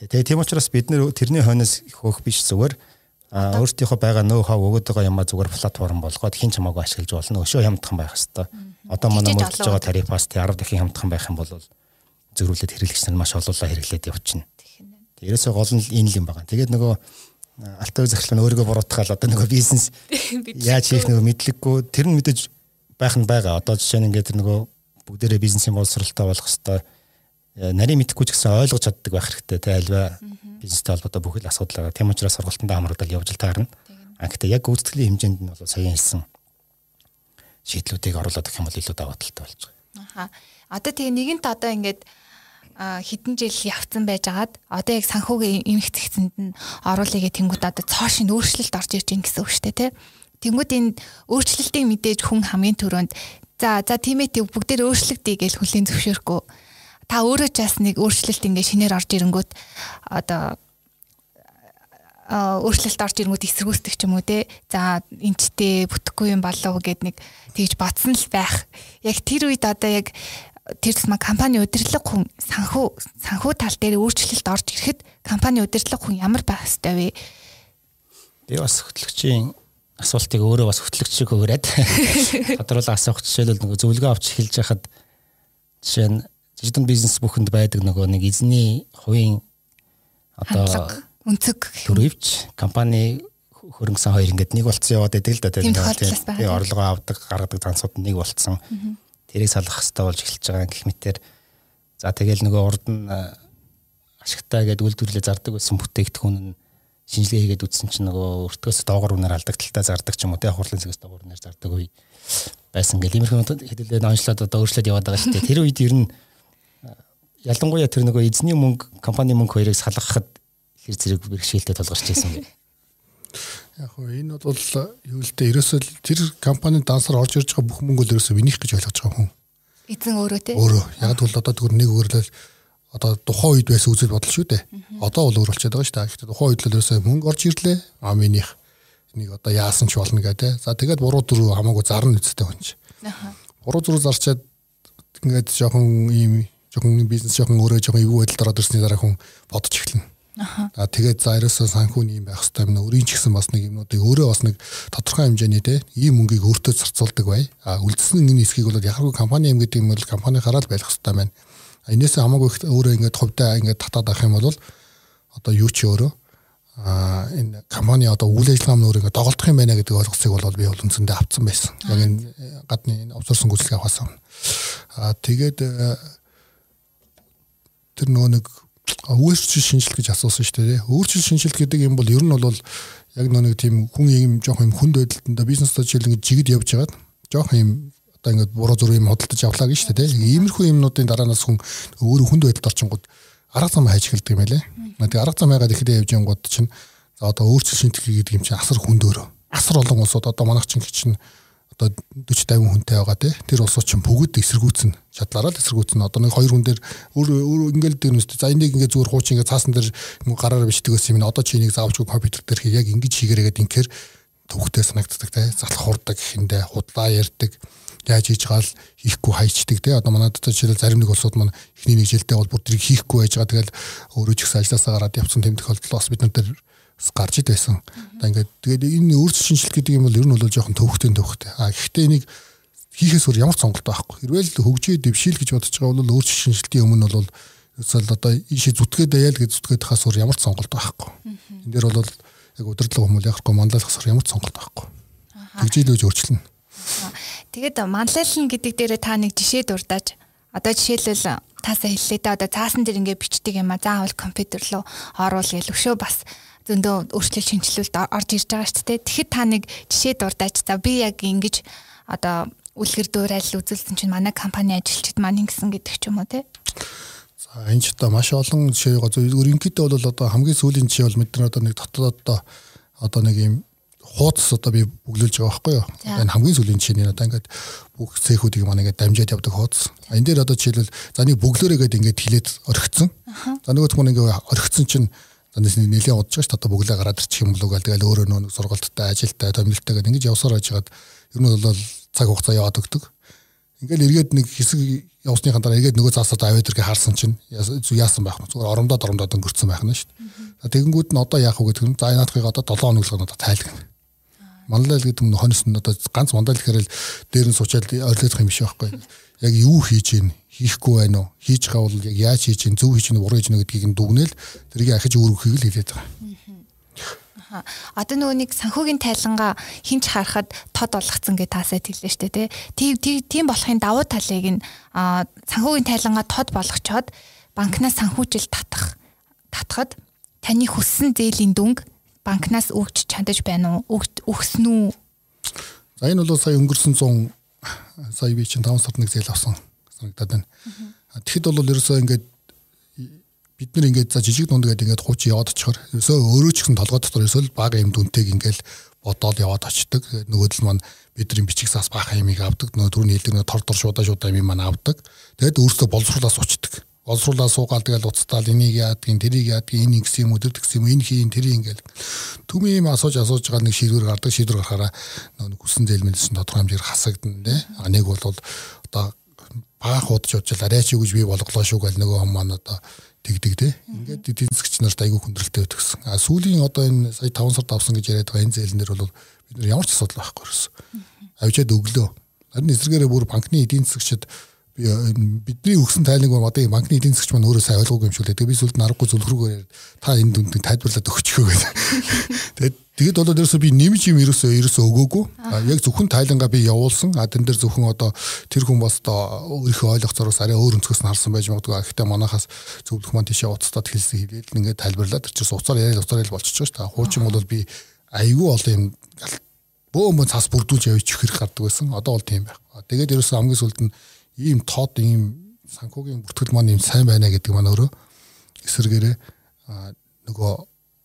Тэгээ тийм учраас бид нэр тэрний хойноос хөөх биш зүгээр а өөртөөхөө байгаа нөө хав өгöd байгаа юмаа зүгээр платформ болгоод хин ч хамаагүй ашиглаж болно. Өшөө хямдхан байх хэвээр. Одоо манай мөрдөж байгаа тарифаас тий 10 дахин хямдхан байх юм бол зөрүүлээд хэрэглэгч нар маш олоолаа хэрэглээд явчихна. Тэрээсээ гол нь энэ л юм байгаа. Тэгээд нөгөө алтан захирал нь өөрийгөө буруутгаал одоо нөгөө бизнес яаж хийх нөгөө мэдлэггүй тэр нь мэдээж байх нь байгаа. Одоо жишээ нь ингээд нөгөө бүгдээрээ бизнесийн боловсралтай болох хэвээр нарийн мэдхгүй ч гэсэн ойлгож чаддаг байх хэрэгтэй те альва бизнестэй холбоотой бүхэл асуудал байгаа. Тийм учраас сургалтанд хамрагдал явж л таарна. А гэхдээ яг гүйцэтгэлийн хэмжээнд нь бол саяхан хэлсэн шийдлүүдийг оруулаад өгөх юм бол илүү даваа талтай болж байгаа. Аха. Одоо тэгээ нэгэнт одоо ингээд хэдэн жил явцсан байжгаад одоо яг санхүүгийн эмх зэгцэнд нь оруулъя гэх тэнгууд одоо цоошин өөрчлөлт орж ирж байна гэсэн үг шүү дээ тий. Тэнгууд энэ өөрчлөлтийг мэдээж хүн хамгийн түрүүнд за за тийм ээ бүгдээр өөрчлөгдөе гэж хүлийн зөвшөөрөхгүй та өөрөө ч бас нэг өөрчлөлт ингээ шинээр орж ирэнгүүт одоо өөрчлөлт орж ирэнгүүт эсэргүүцдэг ч юм уу те. За энчтэй бүтэхгүй юм болов гэд нэг тэгж батсан л байх. Яг тэр үед одоо яг тэр тусмаа компани удирдлага хүн санхүү санхүү тал дээр өөрчлөлт орж ирэхэд компани удирдлага хүн ямар байх ёстой вэ? Би бас хөтлөгчийн асуултыг өөрөө бас хөтлөгчийг өгөөд тодруулан асуух жишээлбэл нөгөө зөвлөгөө авч эхэлж байхад жишээ нь жижигэн бизнес бүхэнд байдаг нөгөө нэг эзний хувийн одоо өнцөг төрөвч компани хөрөнгөсөн хоёр ингээд нэг болцсон яваад байдаг л да тийм. Орлогоо авдаг гаргадаг зансууд нэг болцсон тэрийг салгах хэрэгтэй болж эхэлж байгаа гэх мэтэр. За тэгэл нөгөө урд нь ашигтай гэдэг үйлдвэрлэлээ зардаг байсан бүтээгдэхүүн нь шинжилгээ хийгээд үтсэн чинь нөгөө өртгөөс доогор үнээр алдагдaltaй зардаг ч юм уу те хурлын зэгс доогор үнээр зардаг үе байсан гэл иймэрхүү хэдүүлээ онцлоод одоо өөрчлөлт яваад байгаа шүү дээ. Тэр үед ер нь ялангуяа тэр нөгөө эзний мөнгө компани мөнгө хоёрыг салгахад хэр зэрэг бэрхшээлтэй тулгарч ирсэн бэ Яг хөө энэ бол юу л дээ ерөөсөө тэр компанид дансаар орж ирж байгаа бүх мөнгө л ерөөсөө виних гэж ойлгож байгаа хүн. Эзэн өөрөө те. Өөрөө. Яг бол одоо тэгүр нэг өгөрлөл одоо тухайн үед байсан үзэл бодол шүү дээ. Одоо бол өөр болчиход байгаа шүү дээ. Гэхдээ тухайн үед л ерөөсөө мөнгө орж ирлээ. А минийх нэг одоо яасан ч болно гэдэг. За тэгээд буруу дөрөв хамаагүй зарна үсттэй хүн чи. Буруу зураг зарчаад ингээд жоохон ийм жоохон бизнес жоохон өөрөө жоохон эвгүй байдалд ороод ирсний дараа хүн бодож эхэлнэ. Аа тэгээд за ерөөсөө санхүүний юм байх хэрэгтэй юм. Өөрийн ч гэсэн бас нэг юмнуудыг өөрөө бас нэг тодорхой хэмжээний те ийм мөнгийг өөртөө зарцуулдаг бай. А үлдсэн энэ хэсгийг бол яхаггүй компани юм гэдэг юм бол компани хараад байх хэрэгтэй байна. Энээс хамаагүй өөрөө ингээд хувьдаа ингээд татаад авах юм бол одоо юу ч өөрөө а энэ компани одоо үйл ажиллагаа нь өөрөө доголдох юм байна гэдэг ойлголцыг бол би бол үндсэндээ авцсан байсан. Яг энэ гадны энэ обсорсон гүйцэтгэх авахаас өмнө. А тэгээд тэр нөгөө нэг өөрчлөлт шинжилт гэж асуусан шүү дээ. Өөрчлөлт шинжилт гэдэг юм бол ер нь бол яг нэг тийм хүн юм жоох юм хүнд байдалтанда бизнестэй жишээл ингэ жигд явж байгаад жоох юм одоо ингэ буруу зүрх юм хөдөлтөж авлаа гэж шүү дээ. Иймэрхүү юмнуудын дараанаас хүн өөрөө хүнд байдалд орчингууд арга зам хайж эхэлдэг юм байлээ. Тэгээ арга зам хайгаад ихэдээ явж янгууд чинь за одоо өөрчлөлт шинжилт гэдэг юм чинь асар хүндөөрөө. Асар олон улсууд одоо манайх чинь чинь одоо 40 50 хүнтэй байгаа тий. Тэр улсууд чинь бүгд эсэргүүцэн шатлаараа л эсэргүүцэн. Одоо нэг хоёр хүн дээр өөр өөр ингээл дээр нүст за энийг ингээ зүгээр хуучин ингээ цаасан дээр гараараа бичдэг гэсэн юм. Одоо чи энийг заавчгүй компьютер дээр хий яг ингэж хийгэрээгээд инхээр төвхтэй санагддаг тий. Залах хурдаг гэхэндээ худлаа ярьдаг яаж хийж байгаа л хийхгүй хайчдаг тий одоо манайд одоо жишээл зарим нэг улсууд маань эхний нэг жилдээ бол бүр тэрийг хийхгүй байж байгаа. Тэгэл өөрөө ч ихсэн ажилласаа гараад явцсан тэм тохиолдол бас бид нар гарч ид байсан. Одоо ингээд тэгээд энэ өөрчлөлт шинжилт гэдэг юм бол ер нь бол жоохон төвхтэй төвхтэй. А гэхдээ энийг хийхээс өөр ямар сонголт байхгүй. Хэрвээ л хөгжөө дэвшил гэж бодож байгаа бол өөрчлөлт шинжилтийн өмнө бол эсвэл одоо ийшээ зүтгээд даяал гэж зүтгээд хаас өөр ямар ч сонголт байхгүй. Энд дээр бол яг удирдлага хүмүүл яахгүй манлайлахсаар ямар ч сонголт байхгүй. Тэгжээлж өөрчлөнө. Тэгээд манлайлна гэдэг дээрээ та нэг жишээ дурдаж одоо жишээлбэл таасаа хэллээ да одоо цаасан дээр ингээд бичдэг юм а заавал компьютер руу оруул гэл өшөө бас зөндөө өөрчлөлт шинжилүүлэлт орж ирж байгаа шүү дээ. Тэгэхэд та нэг жишээ дурдаач. За би яг ингэж одоо үлгэр дуурайл үзүүлсэн чинь манай компани ажилчид маань ингэсэн гэдэг ч юм уу те. За энэ ч одоо маш олон жишээ байгаа. Ерөнхийдөө бол одоо хамгийн сүүлийн жишээ бол нар одоо нэг дотоод одоо одоо нэг юм хуудас одоо би бүглүүлж байгаа байхгүй юу. Энэ хамгийн сүүлийн жишээ нь одоо ингээд бүх цехүүдийг маань ингээд дамжаад явдаг хуудас. Энэ дээр одоо жишээлбэл за нэг бүглөөрөөгээд ингээд хилээд орхицсан. За нөгөө хүмүүс ингээд орхицсан чинь Танаас нэлээд удаж ш одоо бүглээ гараад ирчих юм болов гэл тэгэл өөрөө нөө сургалттай ажилтай томилолтой гэдэг ингэж явсаар байжгаад ер нь бол цаг хугацаа яваад өгдөг. Ингээл эргээд нэг хэсэг явсныхаа дараа эргээд нөгөө цаасаа аваад ирэхээ харсан чинь яасан байх нь зүгээр оромдоод оромдоод өнгөрцөн байх нь шүү дээ. Тэгэнгүүт нь одоо яах вэ гэдэг нь за наадхыг одоо 7 хоног л одоо тайлгна. Манлайл гэдэг нь хонос нь одоо ганц мандал гэхээр л дээр нь суучаад ойрлох юм биш байхгүй. Яг юу хийж ийн хийхгүй байна уу? Хийж байгаа бол яг яаж хийж чинь зөв хийж чинь буруу хийж чинь гэдгийг нь дүгнээл тэрийг ахиж өөрөхийг л хэлээд байгаа. Одоо нөгөө нэг санхүүгийн тайлангаа хинч харахад тод болгоцсон гэж таасаа хэллээ дээ тий. Тийм болохын давуу талыг нь санхүүгийн тайлангаа тод болгочоод банкнаас санхүүжил татах татхад таны хүссэн зээлийн дүнг банкнаас өгч чадаж байна уу? Өгсөн үү? За энэ бол сая өнгөрсөн 100 сая би чинь 5 сард нэг зээл авсан санагдаад байна. Тэгэхэд бол ерөөсөө ингээд бид нар ингээд за жижиг дунд гэдэг ингээд хууч яваад очихоор ерөөсөө өөрөө ч гэсэн толгой дотор ерөөсөө бага юм дүнтэйг ингээд бодоод яваад очдөг. Нөгөөдөл маань бидний бичиг саас баха ямиг авдаг. Нөгөө түрүүний хэлдэг нөгөө тор тор шуудаа шуудаа юм маань авдаг. Тэгэд өөрөөсөө боловсруулаад сучдаг. Боловсруулаад суугаал тэгэл уцтаал энийг яадгийн тэрийг яадгийн энэ ингэсэн юм өдөр тэгсэн юм энэ хийн тэр ингээл түмэн юм асууж асууж байгаа нэг шийдвэр гардаг шийдвэр гарахаараа нөгөө хүссэн зээлмэлсэн тодорхой хэмжээр хасагдана те. А нэг бол одоо баах удаж удаж арай ч юу гэж би болголоо шүү гэл нөгөө хам маань одоо тэгдэг те. Ингээд эдийн засгч нарт айгүй хүндрэлтэй өгсөн. А сүүлийн одоо энэ сая 5 сард авсан гэж яриад байгаа энэ зээлнэр бол бид нар ямар ч асуудал байхгүй ерөөс. Авчиад өглөө. Харин эсвэргээрээ бүр банкны эдийн засгчид Э, бидний өгсөн тайланг ба одоо банкны эдийн засгч маань өөрөө сайн ойлгоогүй юм шиг лээ. Тэгээ би сүлд нарахгүй зүлхрүүгээр та энэ дүндийг тайлбарлаад өгчихөө гэдэг. Тэгээд тэгэд болоод ерөөсөө би нэмж юм ерөөсөө ерөөсөө өгөөгүй. Яг зөвхөн тайлангаа би явуулсан. А тэн дээр зөвхөн одоо тэр хүн бас одоо өөрийнхөө ойлгох зороос арай өөр өнцгөөс нь харсан байж магадгүй. Гэхдээ манахаас зөвлөх маань тийшээ уцтаад хэлсэн хэлээд ингээд тайлбарлаад тэр чинь уцаар яриад уцаар ял болчихж шүү дээ. Хуучин бол би айгүй олон юм бөөмө цаас бүрдүүлж явж ихэрх гардаг байсан. Одоо бол тийм байх. Тэгээд ерөөсөө хамгийн сүлд нь ийм тод ийм санхүүгийн бүртгэл маань ийм сайн байна гэдэг маань өөрөө эсэргээрээ нөгөө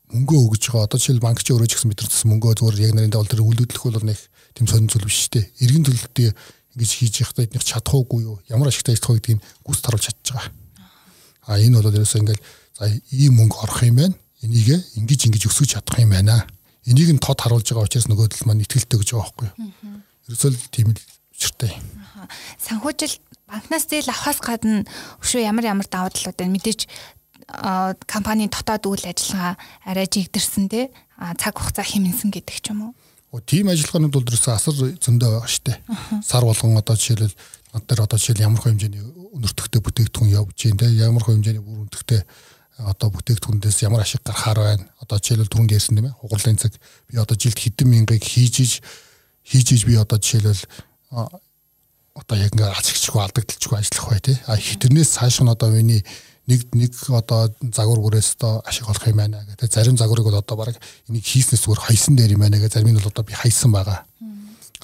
мөнгөө өгж байгаа одоо жишээл банк чи өөрөө ч гэсэн мэдэрсэн мөнгөө зүгээр яг нарийн давал тэр үлдүүлэх бол нэг тийм сонин зүйл биш шүү дээ. Иргэн төлөлтөө ингэж хийж явахдаа эднийх чадахгүй юу? Ямар ашигтай ажиллах вэ гэдгийг гүс таруулж чадж байгаа. А энэ бол ерөөсөө ингээл за ийм мөнгө орох юм байна. Энийг ингэж ингэж өсгөж чадах юм байна. Энийг нь тод харуулж байгаа учраас нөгөөдөл маань ихтгэлтэй гэж байгаа байхгүй юу? Ерөөсөө л тийм л учиртай санхүүжил банкнаас зээл авахаас гадна өшөө ямар ямар давуу талууд байна мэдээж компанийн дотоод үйл ажиллагаа арай жигдэрсэн те цаг хугацаа хэмнсэн гэдэг ч юм уу. Оо тийм ажиллагаанууд бол ерөөсөө асар зөндөө байгаа штэ. Сар болгон одоо жишээлбэл над дээр одоо жишээл ямар хөө хэмжээний өнөртөгтэй бүтээгдэхүүн явж гин те ямар хөө хэмжээний бүр өнөртөгтэй одоо бүтээгдэхүүнээс ямар ашиг гарахаар байна. Одоо жишээлбэл түрүүнд ярьсан тийм ээ. Хугарлын цаг би одоо жилд хэдэн мянгыг хийж хийж хийж би одоо жишээлбэл одоо яг ингээ алччихгүй алдагдalchгүй ажиллах бай тий. А тэрнээс цааш нь одоо миний нэг нэг одоо загвар бүрээс одоо ашиг олох юм байна гэдэг. Зарим загварыг бол одоо баг энийг хийснээс зүгээр хайсан дээр юм байна гэдэг. Зарим нь бол одоо би хайсан байгаа.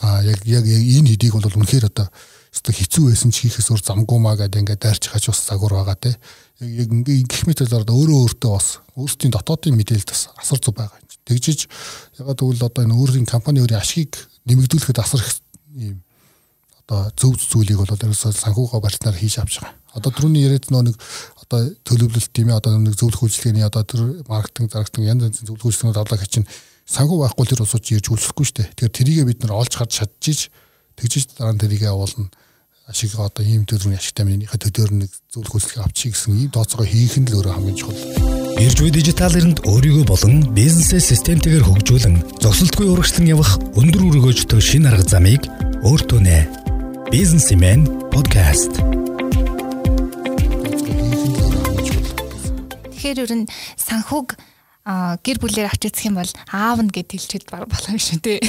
А яг яг энэ хэдийг бол үнэхээр одоо өстой хэцүү байсан ч хийхээс өөр замгүй маа гэдэг ингээ дайрч хаж ус загвар байгаа тий. Яг ингээ гих мэтэл одоо өөрөө өөртөө бас өөрсдийн дотоодын мэдээлэл бас асар зүг байгаа юм. Тэгжиж ягаад гэвэл одоо энэ өөрийн компани өөрийн ашгийг нэмэгдүүлэхэд асар их ийм одоо зөв зүйлийг бол ерөөсөө санхүүгоо барьснаар хийж авч байгаа. Одоо түрүүний яриад нэг одоо төлөвлөлт тийм ээ одоо нэг зөвлөх үйлчлэгээний одоо тэр маркетинг зарагтан янз янзын зөвлөх үйлчлэгнүүд авлаа гэж чинь санхүү байхгүй тэр усууч ирж үйлчлэхгүй шүү дээ. Тэгэхээр тэрийгээ бид нар олж харж чадчих тэгжиж дараа нь тэрийгээ явуулна ашиг одоо ийм төрлийн ашигтай минийхээ төдөр нэг зөвлөх үйлчлэгээ авчиг гэсэн ийм тооцоогоо хийх нь л өөрөө хамгийн чухал. Ирж буй дижитал эринд өөрийгөө болон бизнесээ системтэйгээр хөгжүүлэн зогсолтгүй урагшлан явах өндөр өргөөжтэй шин арга замыг өөртөө нэ. Бизнесмен подкаст. Тэгэхээр ер нь санхүүг гэр бүлээр авч үзэх юм бол аав нь гэд хэлчихэд болох юм шүү дээ.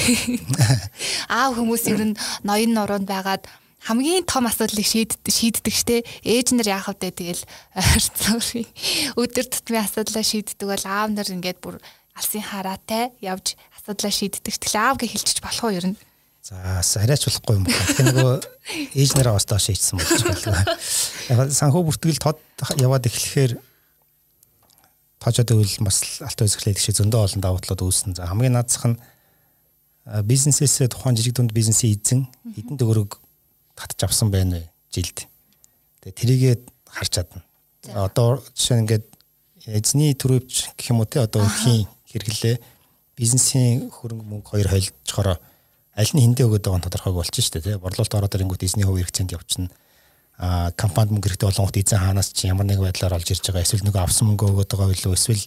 Аав хүмүүс ер нь ноён нуруунд байгаад хамгийн том асуудлыг шийддэг штэ ээж нар яах вэ тэгэл ойрцоорын өдөр тутмын асуудлаа шийддэг бол аав нар ингээд бүр алсын хараатай явж асуудлаа шийддэг. Тэгэл аав гэж хэлчих болох уу ер нь? За арайч болохгүй юм байна. Тэгэхээр нөгөө ээж нараа бас доош хийсэн болж байна. Яг санхүү бүртгэл тод яваад эхлэхээр тоожод өгөл бас алт үзэхлээ гэж зөндөө олон давуу талууд үүснэ. За хамгийн наадсах нь бизнесээс тухайн жижиг дунд бизнесийн эзэн хэдэн төгрөг татж авсан байна вэ жилд. Тэгээ тэрийгээ харж чадна. Одоо жишээ нь ингээд эзний төрөвч гэх юм уу те одоо өрхийн хэрэглээ бизнесийн хөрөнгө мөнгө хоёр хойлцохороо аль нь хиндэ өгöd байгаа нь тодорхойг болчих шүү дээ тий. Борлуулалт ороод ирэнгүүт эзний хувь хэрэгцээнд явчихна. А компанид мөнгө хэрэгтэй болгонгот эзэн хаанаас ч ямар нэг байдлаар олж ирж байгаа. Эсвэл нөгөө авсан мөнгө өгöd байгаа билүү эсвэл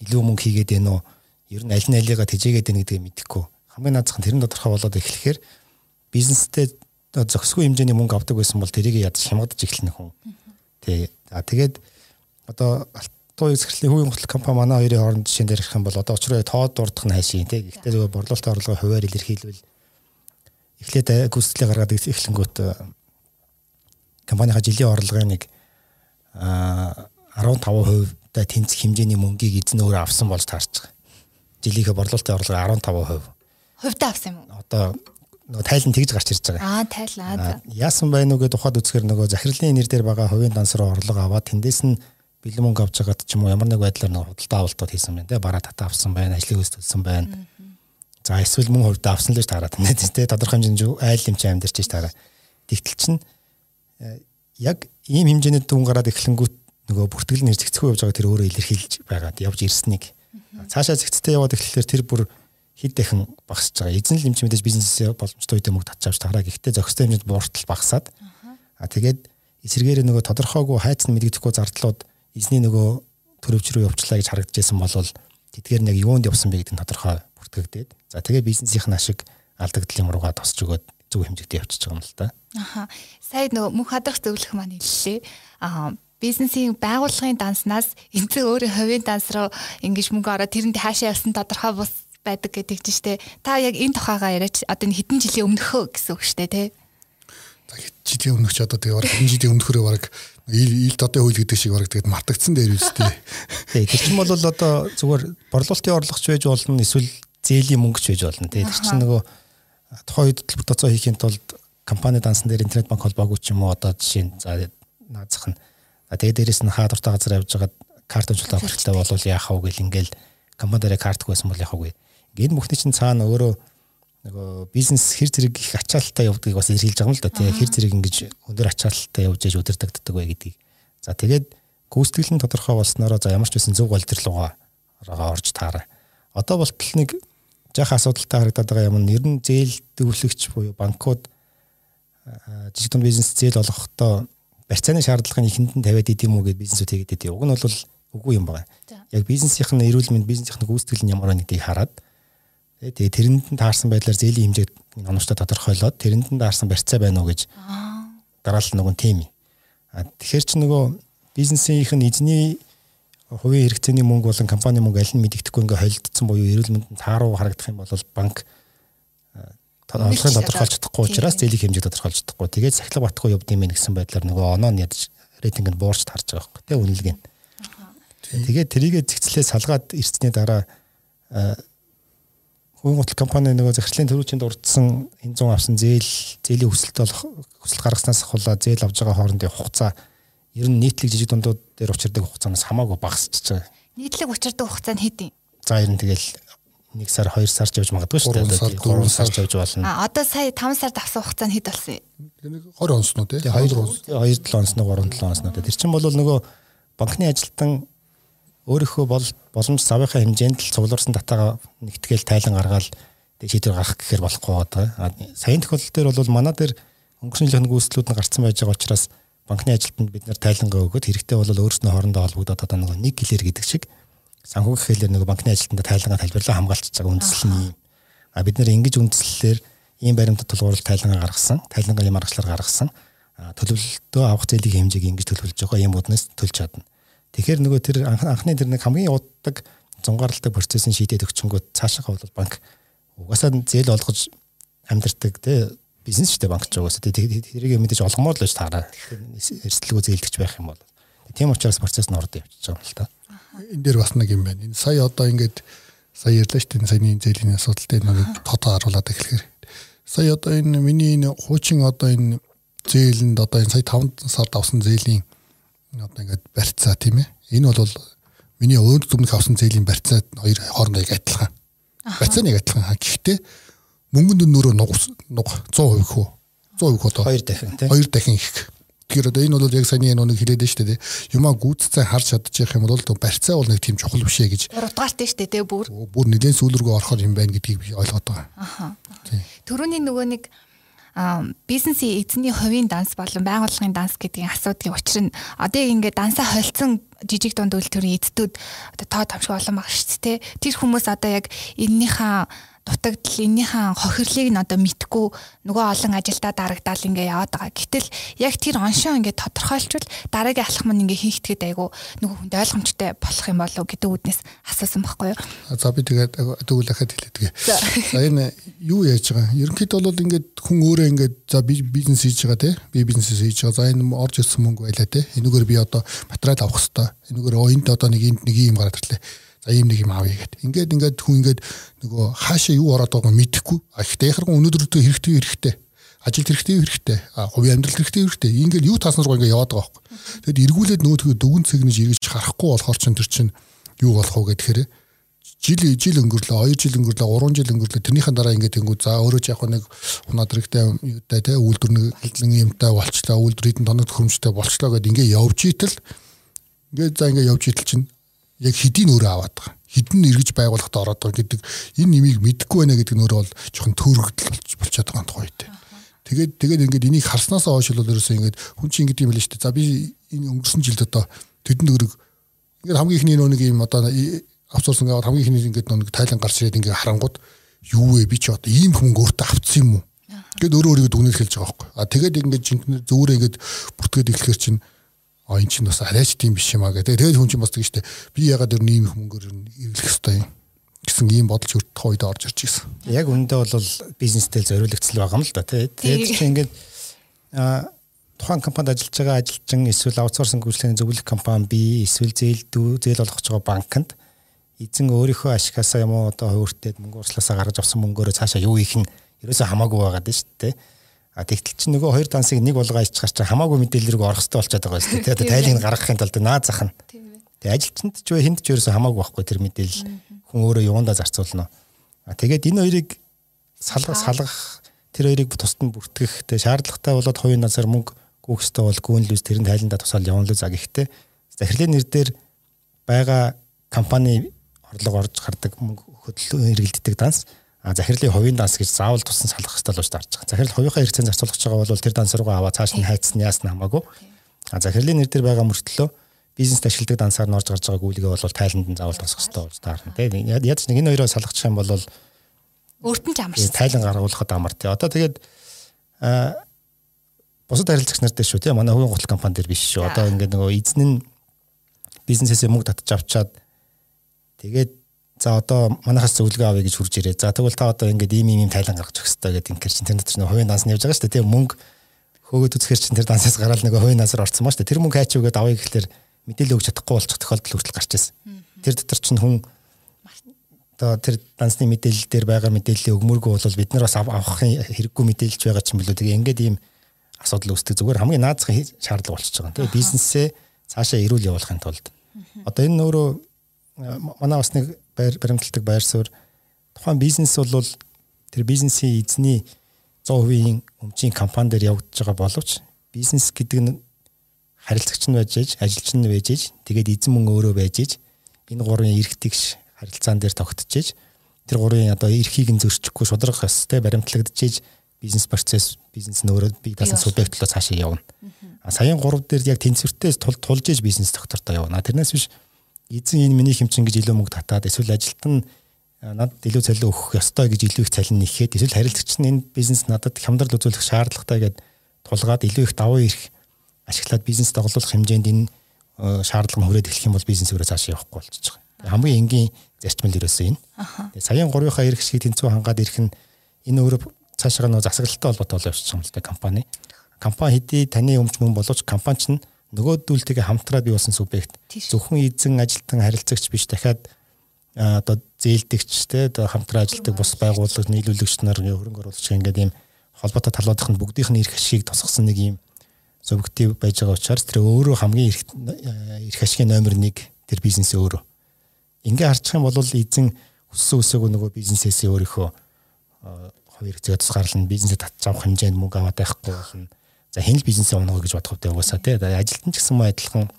илүү мөнгө хийгээд байна уу? Ер нь аль нь алигаа тэжээгээд байна гэдгийг мэдэхгүй. Хамгийн наадхан тэрэн тодорхой болоод эхлэхээр бизнестэй зөксгүй хэмжээний мөнгө авдаг байсан бол тэрийг ядаж хямгадж эхэлнэ хүн. Тий. За тэгээд одоо алтуу эсрэхлийн хувийн гутал компани манай хоёрын хооронд жишээн дээр ярих юм бол одоо очроо тоод дурдах нь хайшийн тий. Гэхдээ зөвхөн борлуулалтын орлогын хуваар илэрхийлвэл эхлээд гүйцэтгэлээ гаргаад эхлэнгүүт э, компанийхаа жилийн орлогын нэг 15% та тэнцэх хэмжээний мөнгийг эзэн өөрөө авсан болж таарч байгаа. Жилийнхээ борлуулалтын орлого 15%. Хувьдаа авсан юм уу? Одоо нөгөө тайлан тэгж гарч ирж байгаа. Аа тайлаа. Яасан байна уу гэдэг тухайд үзэхээр нөгөө захирлын нэр дээр байгаа хувийн данс руу орлого аваад тэндээс нь бэлэн мөнгө авч байгаад ч юм уу ямар нэг байдлаар нөгөө худалдаа авалтууд хийсэн байна те бараа татаа авсан байна ажлыг өсөлсөн байна За эсвэл мөн хувьд авсан л гэж таараад байна тийм тодорхой хэмжээнд айл юм чи амьдэрч гэж таараа. Тэгтэл чин э, яг ийм хэмжээний дүн гараад эхлэнгүүт нөгөө бүртгэл нэр зэгцгүй явж байгаа тэр өөрөө илэрхийлж байгаад явж ирснийг цаашаа зэгцтэй яваад эхлэхээр тэр бүр хэд дахин багасж байгаа. Эзэн л юм чи мэдээж бизнесээ боломжтой үедээ мөнгө татж авч таараа. Гэхдээ зохистой хэмжээнд бууртал багасаад а тэгээд эсэргээрээ нөгөө тодорхойгүй хайц нь мэдэгдэхгүй зардлууд эзний нөгөө төрөвч рүү явуулчлаа гэж харагдажсэн болол тэдгээр нэг юунд явсан бэ гэдэг нь тодорхой бүртгэгдээд За тэгээ бизнесийнх нь ашиг алдагдал юм руугаа тосч өгөөд зөв хэмжээтэй явчихж байгаа юм л да. Аха. Сая нөгөө мөнх хадрах зөвлөх маань хэллээ. Аа бизнесийн байгууллагын данснаас энцэг өөрийн хувийн данс руу ингэж мөнгө ороод тэрэнд хаашаа явсан тодорхой бус байдаг гэдэг чинь штэ. Та яг энэ тухайгаа яриач одоо энэ хэдэн жилийн өмнөхөө гэсэн үг штэ тий. За жилийн өмнөх ч одоо тэгээ бараг хэдэн жилийн өмнөхөрөө бараг ил ил дотоо хөл гэдэг шиг бараг тэгээд мартагдсан дээр үстэй. Тий тэр чинь бол одоо зүгээр борлуулалтын орлогч байж болно эсвэл зээлийн мөнгөч байж болно тий. Тэр чинь нөгөө тухайн үед төлбөр тооцоо хийхин тулд компани дансан дээр интернет банк холбоогүй ч юм уу одоо жишээ нь за наазах нь тэгээ дээрэс нь хаа дуртай газар явж байгаад карт амжилттай авах хэрэгтэй болвол яах вэ гэл ингээл компани дээр картгүй байсан бол яах вэ. Ингээд бүхний чинь цаана өөрөө нөгөө бизнес хэр зэрэг их ачаалттай явдгийг бас эргэлж байгаа юм л да тий хэр зэрэг ингэж өндөр ачаалттай явж яж удирдагддаг вэ гэдгийг. За тэгээд гүйцэтгэл нь тодорхой болсноороо за ямар ч байсан зөв голдролгоо орж таараа. Одоо болтол нэг жаахан асуудалтай харагдаад байгаа юм нь ер нь зээл дэвлэгч буюу банкуд жижиг дунд бизнес зээл олгохдоо барьцааны шаардлагын ихэнд нь тавиад идэм үү гэдэг бизнесүүд хийгээд идэв. Уг нь бол үгүй юм байна. Яг бизнесийнх нь эрүүл мэнд бизнесийнх нь гүйцэтгэл нь ямар байна гэдгийг хараад тэгээ тэрэнд нь таарсан байдлаар зээлийн хэмжээг оновчтой тодорхойлоод тэрэнд нь таарсан барьцаа байна уу гэж дараалал нөгөө тим. А тэгэхээр чи нөгөө бизнесийнх нь эзний хувийн хэрэгцээний мөнгө болон компани мөнгө аль нь мэдэгдэхгүй ингээ холилдсон буюу эрүүл мэндэнд тааруу харагдах юм бол банк орлогын тодорхойлж чадахгүй учраас зээлийн хэмжээ тодорхойлж чадахгүй. Тэгээд сахилга батгүй явд юм гэсэн байдлаар нөгөө оноо нь ядаж рейтинг нь буурч тарж байгаа байхгүй тийм үнэлгээ нь. Тэгээд тэрийгэ зэгцлээ салгаад ирсний дараа хувийн гутал компани нөгөө захирлын төрүүчинд урдсан энэ зүүн авсан зээл зээлийн хүсэлт болох хүсэлт гаргаснаас ахуулаа зээл авж байгаа хоорондын хугацаа ер нь нийтлэг жижиг дундууд дээр учирдаг хугацаанаас хамаагүй багасч байгаа. Нийтлэг учирдаг хугацаа нь хэд юм? За ер нь тэгэл 1 сар 2 сар ч явж магадгүй шүү дээ. 3 сар ч явж болно. А одоо сая 5 сард авсан хугацаа нь хэд болсон юм? 20 онсноо тий. 2 2 7 онсноо 3 7 онсноо. Тэр чинь бол нөгөө банкны ажилтан өөрийнхөө бол боломж завынхаа хэмжээнд л цуглуулсан татаага нэгтгэл тайлан гаргаад шийдвэр гаргах гэхээр болохгүй байгаа. Сайн тохиолдол дээр бол манай дээр өнгөрсөн жилийн гүйцэтгэлүүд нь гарцсан байж байгаа учраас банкны ажилтнанд бид нэр тайлангаа өгөөд хэрэгтэй бол өөрснөө хоорондоо холбогдоод одоо нэг гэлэр гэдэг шиг санхүүгийн хэлээр нэг банкны ажилтнанд тайлангаа тайлбарлаа хамгаалж байгаа үндэслэл нь юм. А бид нэр ингэж үндэслэлээр ийм баримтат тулгуурлалт тайлангаа гаргасан, тайлангаа юм аргачлаар гаргасан. төлөвлөлтөө авах зээлийн хэмжээг ингэж төлөвлөж байгаа юм уднаас төлж чадна. Тэгэхээр нөгөө тэр анхны тэр нэг хамгийн уддаг зунгаарлалтыг процессын шийдээд өгчөнгөө цаашаа бол банк угаасаа зээл олгож амьдэрдэг те бизнес штэ банк ч угаасаа. Тэрийг мэдээж олгомоор л байж таараа. Эрсдэлгүй зээлдэгч байх юм бол. Тийм учраас процесс нь орд явчихж байгаа юм л та. Энэ дээр бас нэг юм байна. Энэ сая одоо ингээд сая ярьлаа штэ саяны зээлийн асуудалтай нэг тодоо харуулад эхлэхээр. Сая одоо энэ миний энэ хуучин одоо энэ зээлэнд одоо энэ сая 5 сард авсан зээлийн одоо ингээд барьцаа тийм ээ. Энэ бол миний өөд өмнөх авсан зээлийн барьцаа хоёр хоорондоо яг адилхан. Барьцаа нэг адилхан. Гэхдээ мөнгөнд нөрөө нуг нуг 100% хөө. 100% одоо хоёр дахин тийм. Хоёр дахин их. Тэгэхээр одоо энэ бол яг нэг хэлээд нь шүү дээ. Юмаа гүйцэцэн харж чадчих юм бол барьцаа бол нэг тийм чухал биш ээ гэж. Урдгаартай шүү дээ бүр. Бүр нэгэн сүүлргөө орохоор юм байна гэдгийг би ойлгоод байгаа. Аха. Төрөний нөгөө нэг бизнесийн эзний хувийн данс болон байгууллагын данс гэдгийн асуудгийн учир нь одоо ингээд дансаа холцсон жижиг дунд үйлдвэрийн эддүүд одоо тоо томшиг олон баг шүү дээ. Тэр хүмүүс одоо яг эннийхээ дутагдал эннийхэн хохирлыг нь одоо мэдгүй нөгөө олон ажилдаа дарагдаал ингээ яваад байгаа. Гэтэл яг тэр оншоо ингээ тодорхойлчвал дараагийн алхам нь ингээ хийхтэйд айгу нөгөө хүнд ойлгомжтой болох юм болов гэдэг үднэс асуусан байхгүй юу? За би тэгээд дахиад хэлээдгээ. За энэ юу яаж байгаа? Ерөнхийдөө бол ингээд хүн өөрөө ингээд за би бизнес хийж байгаа те. Би бизнес хийж байгаа. За энэ орж ирсэн мөнгө байлаа те. Энэгээр би одоо материал авах хэрэгтэй. Энэгээр оёнд одоо нэг энд нэг юм гараад ирлээ За ийм нэг юм авъя гэд. Ингээд ингээд хүн ингээд нөгөө хаашаа юу ороод байгааг мэдэхгүй. А ихтэй яхарган өнөөдрөө хэрэгтэй хэрэгтэй. Ажил хэрэгтэй хэрэгтэй. А хувийн амьдрал хэрэгтэй хэрэгтэй. Ингээд юу таасан руу ингээд яваад байгаа байхгүй. Тэгэд эргүүлээд нөгөөдгөө дүгэн цэгнэж эргэж харахгүй болохоор ч тэр чинь юу болох вэ гэхээр жил жил өнгөрлөө 2 жил өнгөрлөө 3 жил өнгөрлөө тэрнийхэн дараа ингээд тэнгүү за өөрөө яг нэг унаад хэрэгтэй юутай те үйлдвэр нэг юмтай болчлоо үйлдвэр хэдэн тоног хөрөмжтэй болчлоо гэд ингээд явж итэл ингээд за ингээд явж итэл чинь яг хэдийн өөрөө аваад байгаа. Хэдэн эргэж байгуулахад ороод байгаа гэдэг энэ нэмийг мэдэхгүй байна гэдэг нь өөрөө бол жоохон төөрөгдөл болчиход байгаа тухай үү. Тэгээд тэгээд ингээд энийг харснаасаа хойш л ерөөсөө ингээд хүн чинь ингэдэг юм л шүү дээ. За би энэ өнгөрсөн жилд одоо тэдэнд өрөг ингээд хамгийн ихний нэг юм одоо авцуулсан гавар хамгийн ихний ингээд нэг тайлан гарч ирээд ингээд харангууд юу вэ би ч одоо ийм хүн өөртөө авцсан юм уу? Гэт өөрөө өөрийгөө дүгнэлж хэлж байгаа байхгүй. А тэгээд ингээд жинхэнэ зөвөрөө ингээд бүртгээд эхлэхэр чинь а эн чинь бас арайч тийм биш юм а гэдэг. Тэгээд хүн чинь бас тэгж штэ би ягаад өөр ийм хөнгөөр ирлэх хэвээр юм гэсэн ийм бодолч өртөх үед орж ирж гисэн. Яг үндэ бол бизнестэй зориулагдсан байгаа юм л да тий. Тэгээд чи ингээд а тухайн компанид ажиллаж байгаа ажилчин эсвэл аутсорсинг үйлчлэгийн зөвлөх компани би эсвэл зээл дүү зээл олгож байгаа банкнд эзэн өөрийнхөө ашигасаа юм уу одоо хувиртээд мөнгө урслаасаа гаргаж авсан мөнгөөрөө цаашаа юу хийх нь ерөөсөө хамаагүй байгаа дээ шүү дээ. А тэгтэл чи нөгөө хоёр дансыг нэг болгоо иччихар чи хамаагүй мэдээлэл рүү орох хэрэгтэй болчиход байгаа шүү дээ. Тэгээ тайлыг гаргахын тулд наа зах нь. Тэгээ ажилчинд ч вэ? Хүнд ч ерөөсөө хамаагүй байхгүй тэр мэдээлэл. Хүн өөрөө юундаа зарцуулна. А тэгээд энэ хоёрыг салгах салгах тэр хоёрыг тусад нь бүртгэх. Тэгээ шаардлагатай болоод хувийн назар мөнгө гүйх ёстой бол гүнлүүс тэрэн тайландаа тусаал явуулна за гэхдээ захирлын нэр дээр байгаа компани орлого орж гардаг мөнгө хөдөлгөөн хэрэгэлддэг данс А захирлын хувийн данс гэж заавал тусан салах хэрэгтэй болж дарж байгаа. Захирал хувийнхаа хэрэгцээнд зарцуулах байгаа бол тэр данс руугаа аваа цааш нь хайцсан яасна хамаагүй. А захирлын нэр дээр байгаа мөртлөө бизнест ашигладаг дансаар нь орж гарч байгаа гүйлгээ бол тайланд нь заавал тусах хэрэгтэй болж таарна тийм. Ядч нэг энэ хоёроо салгачих юм бол өөртөө ч амар. Тайлан гаргуулахад амар тийм. Одоо тэгээд а бусад харилцагч нар дээр шүү тийм. Манай хувийн гутал компани дээр биш шүү. Одоо ингээд нөгөө эзэн нь бизнесээс мөнгө татчих авчаад тэгээд за одоо манайхаас зөвлөгөө авъя гэж хурж ирээ. За тэгвэл та одоо ингээд ийм ийм тайлан гаргаж өгөх хэрэгтэй гэдэг ингээд чинь тэр дотор нэг хувийн данс нь явж байгаа шүү дээ. Тийм мөнгө хөөгд үзэхэр чинь тэр дансаас гараад нэг хувийн дансаар орцсон ба шүү дээ. Тэр мөнгө хайч өгөөд авъя гэхэлэр мэдээлэл өгч чадахгүй болчих тохиолдол хүртэл гарч ирсэн. Тэр дотор чинь хүн одоо тэр дансны мэдээлэл дээр байгаа мэдээллийн өгмөргүй бол бид нар бас авахын хэрэггүй мэдээлж байгаа ч юм билүү. Тэгээ ингээд ийм асуудал үүсдэг. Зүгээр хамгийн наазахын шаардлага болчихж байгаа. Тэгээ бизнесээ цаашаа эрүүл явуулахын тулд одоо энэ өөрөө манай бас нэг байр баримталдаг байр суурь тухайн бизнес бол тэр бизнесийн эзний 100% өмчийн компани дээр явагдаж байгаа боловч бизнес гэдэг нь харилцагч нь байж ээж, ажилч нь байж ээж, тэгээд эзэн мөн өөрөө байж ээж энэ гурвын эрх тэгш харилцаан дээр тогтож ээж тэр гурвын одоо эрхийг нь зөрчихгүй шударгах ёстой баримтлагдж ээж бизнес процесс бизнес нь өөрөө бие даасан субъект руу цаашаа явна. А саяын 3 дээр яг тэнцвэртэй тул тулж ээж бизнес доктортой явна. Тэрнээс биш эзэн энэ миний хэмжин гэж илүү мөнгө татаад эсвэл ажилт нь надад илүү цалин өгөх ёстой гэж илүү их цалин нэхэд эсвэл харилцагч нь энэ бизнес надад хямдрал үзүүлэх шаардлагатай гэд тулгаад илүү их давуу эрх ашиглаад бизнес доглуулах хэмжээнд энэ шаардлага нь хүрээд эхлэх юм бол бизнес өөрөө цааш явахгүй болчихж байгаа. Хамгийн энгийн зарчмал ерөөсөө энэ. Тэгээ саяын гурвынхаа эрх шиг тэнцүү хангаад ирэх нь энэ өөрөө цаашаа нөө засаглалтай холбоотой явчихсан юм л да компани. Компани хэдий таны өмч мөн боловч компани чинь нөгөөдүүлтэйгээ хамтраад болсон субъект. Зөвхөн эзэн ажилтан харилцагч биш дахиад одоо зээлдэгч те хамтран ажилладаг бус байгууллага нийлүүлэгч нар хөрөнгө оруулагч ингээд ийм холбоотой талуудынх нь бүгдийнх нь эрх ашигыг тусгасан нэг ийм субъектив байж байгаа учраас тэр өөрөө хамгийн эрх эрх ашигын номер 1 тэр бизнес өөрөө. Ингээ харчих юм бол эзэн өссөн өсөөг нөгөө бизнесээс өөрийнхөө хоёр хэсэг тусгаарлан бизнесээ татж авах хэмжээнд мөнгө аваад байхгүй болно. За хэн л бизнесээ унгах гэж бодох вэ угаасаа тий. Ажилтан ч гэсэн мөн адилхан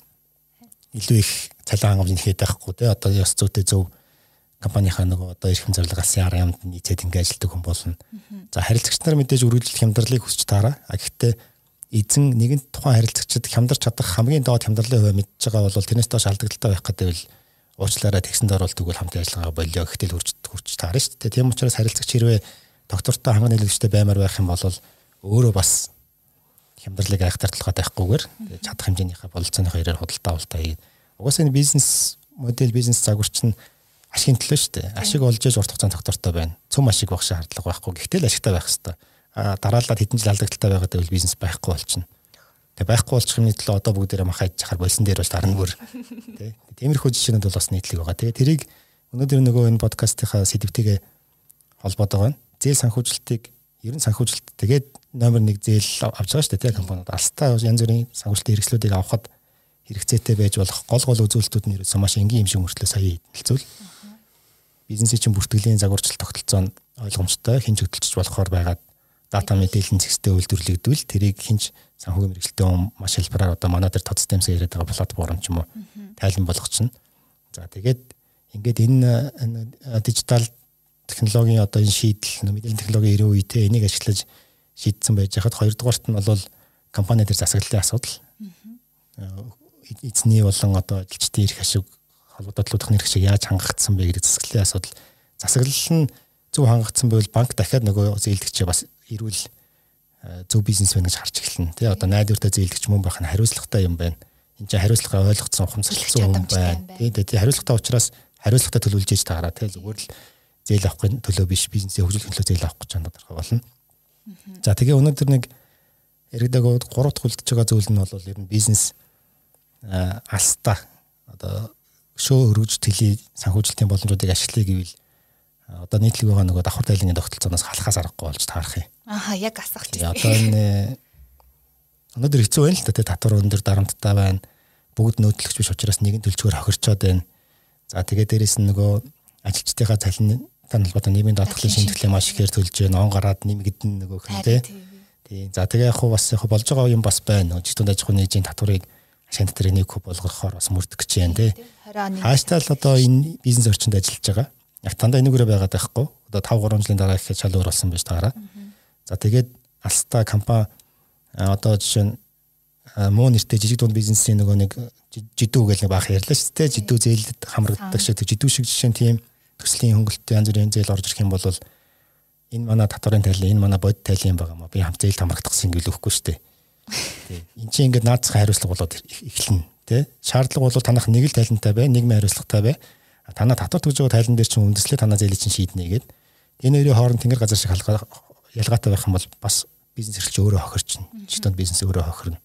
илүү их цалин хангамж нэхэд байхгүй тий. Одоо ёс зүйтэй зөв компанийнхаа нөгөө одоо эрхэм зорилго алсын арга юмд нийцээд ингээ ажилтдаг хүн болно. За харилцагч нар мэдээж үргэлжлэх хямдралыг хүсч таараа. А гэхдээ эзэн нэгэн тухайн харилцагчид хямдарч чадах хамгийн доод хямдралын хувь мэдж байгаа бол тэрнээс доош алдагдaltaй байх гэдэг л уучлаарай тэгсэнд оролдог бол хамт ажиллагаа болио гэхдээ л хурц хурц таарна шүү дээ. Тийм учраас харилцагч хэрвээ доктортой ханган нийлэгчтэй баймар байх юм бол өөрөө бас хямдралыг айхтар талхаад байхгүйгээр чадах хэмжээнийхээ бололцооны хоёроор худалдаа авалтаа хийгээд угаасаа энэ бизнес модель бизнес загварч нь ашигын төлөө шүү дээ. Ашиг олж иж урт хугацаанд доктортой байна. Цөм ашиг багш шаардлага байхгүй. Гэхдээ л ашигтай байх хэрэгтэй. А дараалал хэдэн жил алдагдaltaй байгаад байвал бизнес байхгүй болчихно. Тэгээ байхгүй болчих юмны төлөө одоо бүгдээрээ махаж чахаар болсон дээр бол дарна бүр. Тэ. Тиймэрхүү жишээнүүд бол бас нийтлэг байгаа. Тэгээ тэрийг өнөөдөр нөгөө энэ подкастынхаа сэдвтэйгээ холбоотой байна зээл санхүүжилтийг ер нь санхүүжилт. Тэгээд номер 1 зээл авч байгаа шүү дээ тийм компаниуд. Алстаа янз бүрийн санхүүжилтийн хэрэгслүүдийг авахд хэрэгцээтэй байж болох гол гол үзүүлэлтүүд нь ерөөсөө маш энгийн юм шиг мөртлөө сая хэлцүүл бизнесийн чинь бүртгэлийн загварчлал тогтолцоо нь ойлгомжтой хинж хөдөлж болохоор байгаад дата мэдээллийн зэгстэй үйлдвэрлэгдвэл тэрийг хинж санхүүгийн мэрэгчлээ маш хэлбэрээр одоо манай дээр тод системс яриад байгаа платформ ч юм уу тайлан болгочихно. За тэгээд ингээд энэ дижитал технологийн одоо энэ шийдэл мэдээллийн технологийн ирээ үетэй энийг ашиглаж шийдсэн байж хахад хоёрдугаарт нь бол компани дээр засаглалын асуудал. Эзний болон одоо ажилчдын эрх ашиг холбоодлуудын эрх ашиг яаж хангагдсан бэ гэдэг засаглалын асуудал. Засаглал нь зөв хангагдсан байвал банк дахиад нөгөө зээлдэгчээ бас эрүүл зөв бизнес байна гэж харж эхэлнэ. Тэ одоо найдвартай зээлдэгч мөн байх нь хариуцлагатай юм байна. Энд чинь хариуцлага ойлгоцсон ухамсарлсан хүн байна. Тэ хариуцлагатай учраас хариуцлагатай төлөвлөж ийж таараа тэ зүгээр л зээл авахын төлөө биш бизнесийн хөгжүүлэх төлөө зээл авах гэж байна тодорхой болно. За тэгээ өнөөдөр нэг яригдаг гурав дахь үлдэж байгаа зүйл нь бол ер нь бизнес алстаа одоо шөө өргөж тэлий санхүүжилтийн боломжуудыг ашиглая гэвэл одоо нийтлэг байгаа нөгөө давхар дайлангийн тогтолцооноос халахаас аргагүй болж таарах юм. Ааха яг асуулт. Одоо энэ өнөөдөр хэцүү байна л да тий татвар өндөр дарамттай байна. Бүгд нөөдлөгч биш учраас нэгэн төлчгөр хохирчоод байна. За тэгээ дээрэс нь нөгөө ажилчдынхаа цалин тань холбоотой нийгмийн даатгалын шинжилгээ маш ихээр төлж байна. Он гараад нэмэгдэн нөгөөх нь тий. Тий. За тэгээ яг хуу бас яг болж байгаа юм бас байна. Жигтүнд аж ахуйн нэгжийн татварыг ашигт дээр нэг хөв болгохоор бас мөрдөх гэж байна тий. Хааштай л одоо энэ бизнес орчинд ажиллаж байгаа. Яг тандаа энэгээрээ байгаад байхгүй. Одоо 5 3 жилийн дараа их шал өөр болсон байж таараа. За тэгээд алста компани одоо жишээ нь муу нэртэй жижиг дунд бизнесийн нөгөө нэг жидүү гэл нэг баах ярьлаа шүү дээ. Жидүү зээлд хамрагддаг шиг жидүү шиг жишээ нь тийм төслийн хөнгөлөлтөд янз бүрийн зээл орж ирэх юм бол энэ манай татварын тайлан энэ манай бод тайлан юм байгаа мó би хамт зээл хамрагдахсан гэж өгөхгүй шүү дээ. Тий. Энд чинь ингээд наацхан хариуцлага болоод эхэлнэ. Тэ шаардлага бол танах нэг л тайлантай бай, нийгмийн хариуцлагатай бай. Танаа татвар төгж байгаа тайлан дээр чинь үндэслээ танаа зээл чинь шийднэ гэдэг. Энэ хоёрын хооронд тэнгэр газар шиг халгаа ялгаатай байх юм бол бас бизнес эрхлэж өөрөө хохирч чинь. Жигтэн бизнес өөрөө хохирно.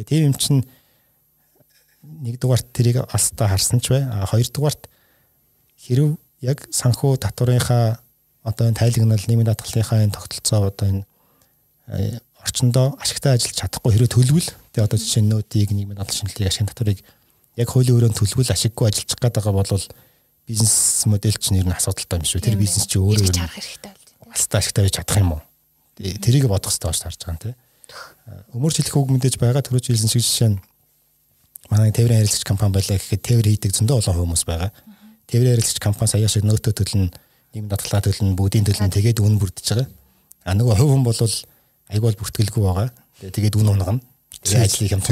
Тэгээ тийм юм чинь нэгдүгээрт тэрийг алстаа харсан ч бай. А хоёрдугаарт хэрв яг санхүү татварынхаа одоо энэ тайлагнал нийгмийн даатгалынхаа энэ тогтолцоо одоо энэ орчиндөө ашигтай ажиллаж чадахгүй хэрэг төлөвл тэгээ одоо жишээ нь нөтийг нийгмийн даатгал шинжилгээг ашиг татварыг яг хуулийн өрөөнд төлөвл ашиггүй ажиллах гээд байгаа бол бизнес модель чинь ер нь асуудалтай юм шүү. Тэр бизнес чинь өөрөө харах хэрэгтэй бол. Алстаа ашигтай байж чадах юм уу? Тэрийг бодох хэрэгтэй болж харж байгаа юм тий. Өмөр жилх үг мэдээж байгаа төрөж хэлсэн шиг жишээ нь манай тээврийн харилцагч компани байлаа гэхэд тээвэр хийдэг зөндөө олон хүмүүс байгаа. Тээврийн харилцагч компани сая шиг нөөтөө төлнө, нийгэм дадлаа төлнө, бүгдийн төлнө тэгээд үн бүрдэж байгаа. А нөгөө хувь хүн бол айгуул бүртгэлгүй байгаа. Тэгээд үн унгана. Тэгээд ажлыг юм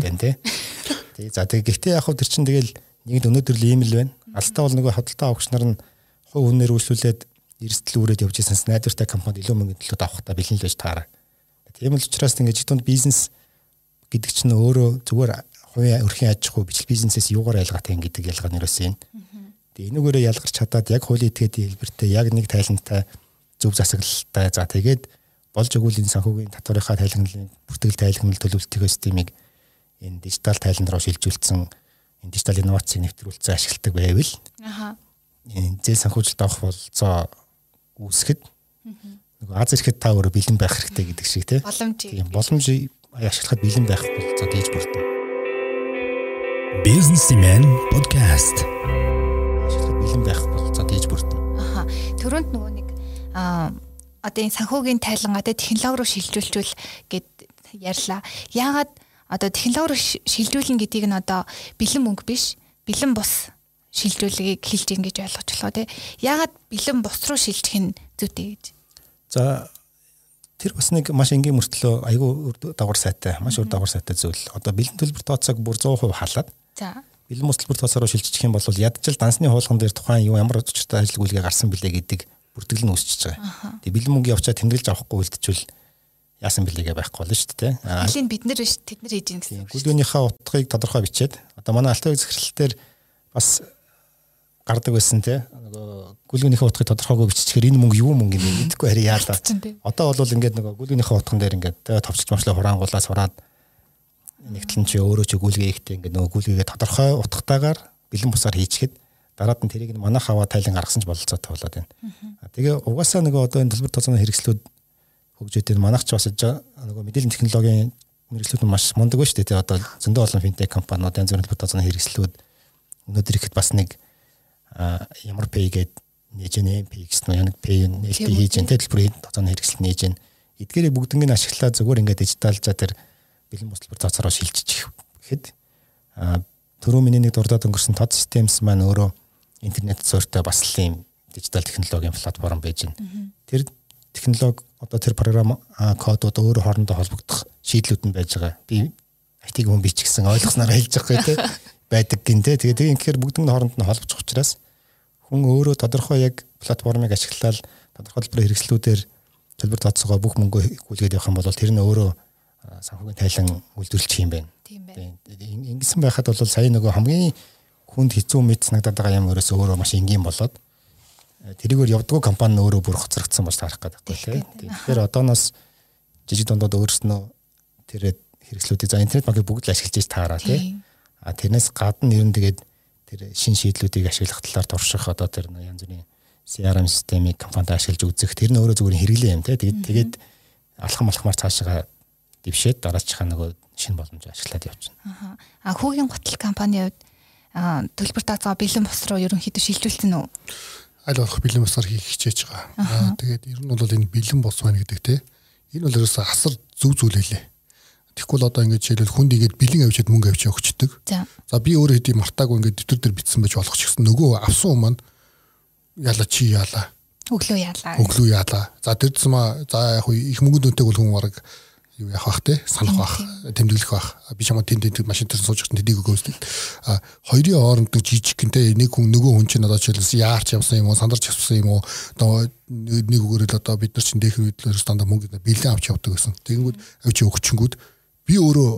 байна тий. Тэгээд за тэгээд гэхдээ яг хөө тэр чинь тэгэл нэгд өнөөдөр л ийм л байна. Алстаа бол нөгөө хөдөлთა авахч нар нь хувь хүнээр үйлсүүлээд эрсдэл үүрээд явж байсанс найдвартай компанид илүү мөнгө төлөд авахтаа бэлэн л байж таараа. Тийм л учраас ингээд жигтунд бизнес гэдэг чинь өөрөө зүгээр хувийн өрхийн аж ахуй бичил бизнесээс юугаар ялгаатай юм гэдэг ялгаа нэрээс юм. Тэгээ энүүгээрээ ялгарч чадаад яг хуулийн этгээдийн хэлбэртэй яг нэг тайлантай зөв засаглалтай. За тэгээд болж өгүүлийн санхүүгийн татварынхаа тайлагналын бүртгэл тайлагнал төлөвлөлтийн системийг энэ дижитал тайлан руу шилжүүлсэн энэ дижитал инновацийг нэвтрүүлсэн ашигладаг байвал ааа энэ зээл санхүүжилт авах болцоо үүсгэхэд нөгөө аз ирэхэд та өөрөө бэлэн байх хэрэгтэй гэдэг шиг тийм боломж тийм боломж ашиглахад бэлэн байх болцоо дийж бүрдэн Businessman podcast. Бэлэн байх болцоо дийж бүрдэн. Аха. Төрөнд нөгөө нэг аа одоо энэ санхүүгийн тайлангаа тэ технологи руу шилжүүлчихвэл гэд ярьлаа. Яагаад одоо технологи руу шилжүүлнэ гэдгийг нь одоо бэлэн мөнгө биш, бэлэн бус шилжүүлгийг хэлж ингэж ойлгож болох тий. Яагаад бэлэн бус руу шилжих нь зүйтэй гэж. За тэр бас нэг маш энгийн мөртлөө айгүй дагвар сайтай, маш өөр дагвар сайтай зүйл. Одоо бэлэн төлбөр тооцоог бүр 100% халаад За. Бэлэн мус төлбөр тооцоороо шилжчих юм бол ядчил дансны хуулган дээр тухайн юу ямар очтой ажил гүйлгээ гарсан бэлээ гэдэг бүртгэл нь үүсчихэж байгаа. Тэгээ бэлэн мөнгө явчаа тэмдэглэж авахгүй үлдчихвэл яасан бэлээгээ байхгүй болно шүү дээ. Алийн бид нар биш тэд нар хийж гин гэсэн. Гүлгөөнийхөө утгыг тодорхой бичээд одоо манай алтан захиралтээр бас гардаг байсан те нөгөө гүлгөөнийхөө утгыг тодорхойгүй биччихээр энэ мөнгө юу мөнгө юм мэдэхгүй хари яалаа. Одоо бол ингээд нөгөө гүлгөөнийхөө утган дээр ингээд товчж машлаа хураангуулаас хураад нэгтлэн чи өөрөө чи гүйлгээ ихтэй ингээд нөгөө гүйлгээгээ тодорхой утгатаагаар бэлэн бусаар хийчихэд дараад нь тэрийг манайх аваа тайлан гаргасан ч бололцоотой болоод байна. Тэгээ угаасаа нөгөө одоо энэ төлбөр тооцооны хэрэгслүүд хөгжөөд энэ манайх ч бас нөгөө мэдээллийн технологийн мэрэгчлүүд маш мундаг ба шүү дээ. Одоо зөндөө олон финтек компаниуд янз бүрийн төлбөр тооцооны хэрэгслүүд өнөөдөр ихэд бас нэг ямар пэй гээд нээж нэ пэй гэсэн нэг пэй нээлттэй хийж энэ төлбөрийн тооцооны хэрэгсэл нээж нэ. Эдгээрийг бүгднийг ашиглаад зүгээр ингээд дижиталжаа тэр бэлэн бус төлбөр цацараа шилжиж гэхэд түрүү миний нэг дурдаад өнгөрсөн тод системс маань өөрөө интернет суурьтай бас л юм дижитал технологийн платформ байж байна. Тэр технологи одоо тэр програм кодууд өөр хоорондоо холбогдох шийдлүүд нь байж байгаа. Би IT хүн бич гэсэн ойлгосноор хэлж байгаа те байдаг гин те. Тэгээ тийм гэхээр бүгдний хооронд нь холбочих учраас хүн өөрөө тодорхой яг платформыг ашиглаад тодорхой төлбөрийн хэрэгслүүдээр төлбөр тооцоогоо бүх мөнгөө гүйлгээд явах юм бол тэр нь өөрөө санхүүгийн тайлан үйлдвэрлэх юм байна. Тийм байна. Ингэсэн байхад бол сая нөгөө хамгийн хүнд хэцүү мэд санагдаад байгаа юм өрөөс өөрөө маш энгийн болоод тэрийгээр явдггүй компани өөрөө бүр хоцрогдсон болж таарах гэдэг байхгүй тийм. Тэгэхээр одооноос жижиг дундууд өөрснөө тэр хэрэгслүүдийг за интернет банкыг бүгд л ашиглаж таараа тийм. А тэрнээс гадна ер нь тэгээд тэр шин шийдлүүдийг ашиглах талаар турших одоо тэр янз бүрийн CRM системийг компанид ашиглаж үзэх тэр нь өөрөө зүгээр хэрэглээ юм тийм. Тэгээд тэгээд алхам алхмаар цаашаа дэвшээд дараачихаа нөгөө шинэ боломж ашиглаад явчихна. Аа. А хүүгийн гутал компанийн хувьд төлбөр тооцоо бэлэн бус руу ерөнхийдөө шилжүүлсэн үү? Аль болох бэлэн бусаар хийх хичээж байгаа. Аа тэгээд ер нь бол энэ бэлэн бус байна гэдэг те. Энэ бол ерөөсө асар зөв зүйл хэлээ. Тэгэхгүй л одоо ингэж жишээлбэл хүнд игээд бэлэн авчиад мөнгө авчиж өгчдөг. За би өөрөө хэдий мартаагүй ингээд дэвтэр дээр бичсэн байж болох ч гэсэн нөгөө авсан маань яла чи яла. Өглөө яалаа. Өглөө яалаа. За тэр зэма за яг их мөнгөнд үнэтэй бол хүн бараг юу яах бах те? Санах бах тэмдэглэх бах. Би чамаа тэнд тэнд машин дээр сууж байгаа тэдийг өгөөс а хоёрын хооронд жижиг гэнтэй. Нэг хүн нөгөө хүн чинь одоо жишээлбэл яарч явсан юм уу сандарч явсан юм уу? Одоо нэг өгөөрөл одоо бид нар чинь дэх хөдлөөр стандарт мөнгө бэлэн авч явдаг гэсэн. Тэгэнгүүт авч өгчөнгүүд би өөрөө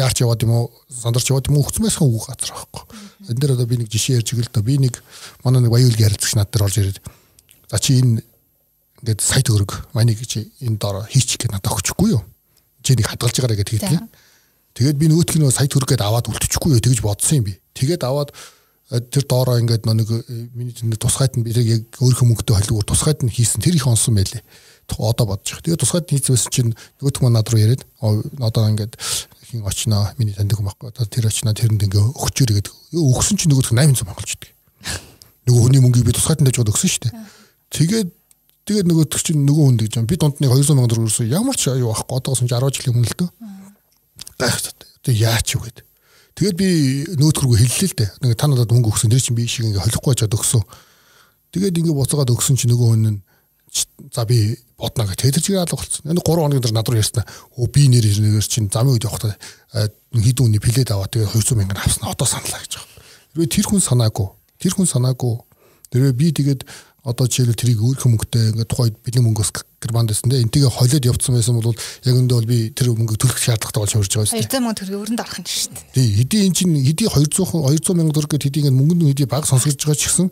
яарч яваад юм уу сандарч яваад юм уу өгцмээсхэн үг газар байхгүй. Энэ дээр одоо би нэг жишээ ярьж ивэл да би нэг манай нэг баяуулгийн харилцагч над дээр орж ирээд за чи энэ ингээд сая төгрөг манийг чи энэ доор хийчих гэж надад өгчихгүй юу? Чи нэг хадгалж байгаарэ гэдэг хэлдэг. Тэгээд би нөгөөх нь сая төгрөг гээд аваад үлдчихгүй юу тэгж бодсон юм би. Тэгээд аваад тэр доороо ингээд нэг миний тусгайд нь би яг өөрийнхөө мөнгөтэй холигур тусгайд нь хийсэн тэр их онсон байлээ одоо бодож байгаа. Тэгээ тусгайд хийц байсан чинь нөгөөх маань над руу яриад одоо ингээд хин очноо миний таньдаг хүн байхгүй. Одоо тэр очноо тэрэнд ингээ өгчөөр гэдэг. Өгсөн чинь нөгөөх 800 монголч гэдэг. Нөгөө хүний мөнгийг би тусгайд нь дэж өгсөн шүү дээ. Тэгээд тэгээд нөгөөх чинь нөгөө хүн гэж би дунд нэг 200 сая төгрөг өрсөн. Ямар ч юу байхгүй. Одоогоос чинь 10 жилийн өмнө л дөө. Гайхаад. Одоо яач юу гэдэг. Тэгээд би рүү хэллээ л дээ. Нэг та надад мөнгө өгсөн. Тэр чинь би шиг ингээ холихгүй жаад өгсөн. Тэгээд ингээ буцаагаад өгсөн чинь нөгөө хүн нь за би бодно гэх. Тэгээд чигээр алга болсон. Энэ 3 хоногийн дараа надруу ярьсан. Өө би нэр ирнээр чинь замын үед явахдаа хэдэн үний плед аваа тэгээд 200 мянган авсан. Одоо саналаа гэж байгаа. Тэрвээ тэр хүн санаагүй. Тэр хүн санаагүй. Тэрвээ би тэгээд одоо жишээлбэл тэрийг өөрхөн мөнгөтэй ингээд тухайд бэлэн мөнгөөс германд байсан те энтэйгээ холиод явцсан байсан бол яг өндөө бол би тэр мөнгө төлөх шаардлагатай болж хурж байгаа шүү дээ. 200 мөнгө төгрөг өрөнд орох юм шүү дээ. Тий хэдий эн чинь хэдий 200 200 мянга төгрөг гэд хэдий ингээд мөнгөнд хэдий баг сонсгож байгаа ч гэсэн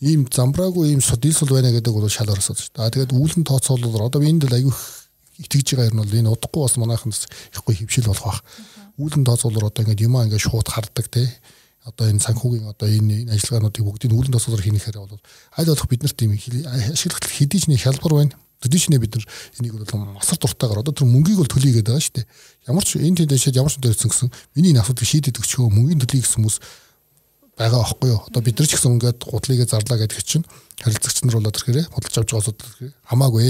ийм замбраагүй ийм судилсул байна гэдэг бол шал орсод шүү дээ. Тэгээд үүлэн тооцоолол одоо би энд л аягүй итгэж байгаа юм бол энэ удахгүй бас манайхан ихгүй хөвшил болох бах. Үүлэн тооцоолол одоо ингээд юмаа ингээд шууд харддаг те. Одоо энэ санхүүгийн одоо энэ ажиллагаануудыг бүгдийг үүлэн тооцоолоор хийнэхээр бол аль болох бид нарт ийм ашиглах хэдий ч нэг хялбар байна. Төдий ч нэ бид нар энийг бол масар дуртайгаар одоо тэр мөнгийг бол төлөйгээд байгаа шүү дээ. Ямар ч энэ тэдэшэд ямар ч төрсэн гэсэн миний энэ асуудыг шийдэд өгчөө мөнгөний төлөй гэсэн хүмүүс байгаа аахгүй юу. Одоо бид нар ч гэсэн ингээд гудлыгээ зарлаа гэдэг чинь харилцагч нар болоод ирэхээр худалж авч байгаа асуудал хамаагүй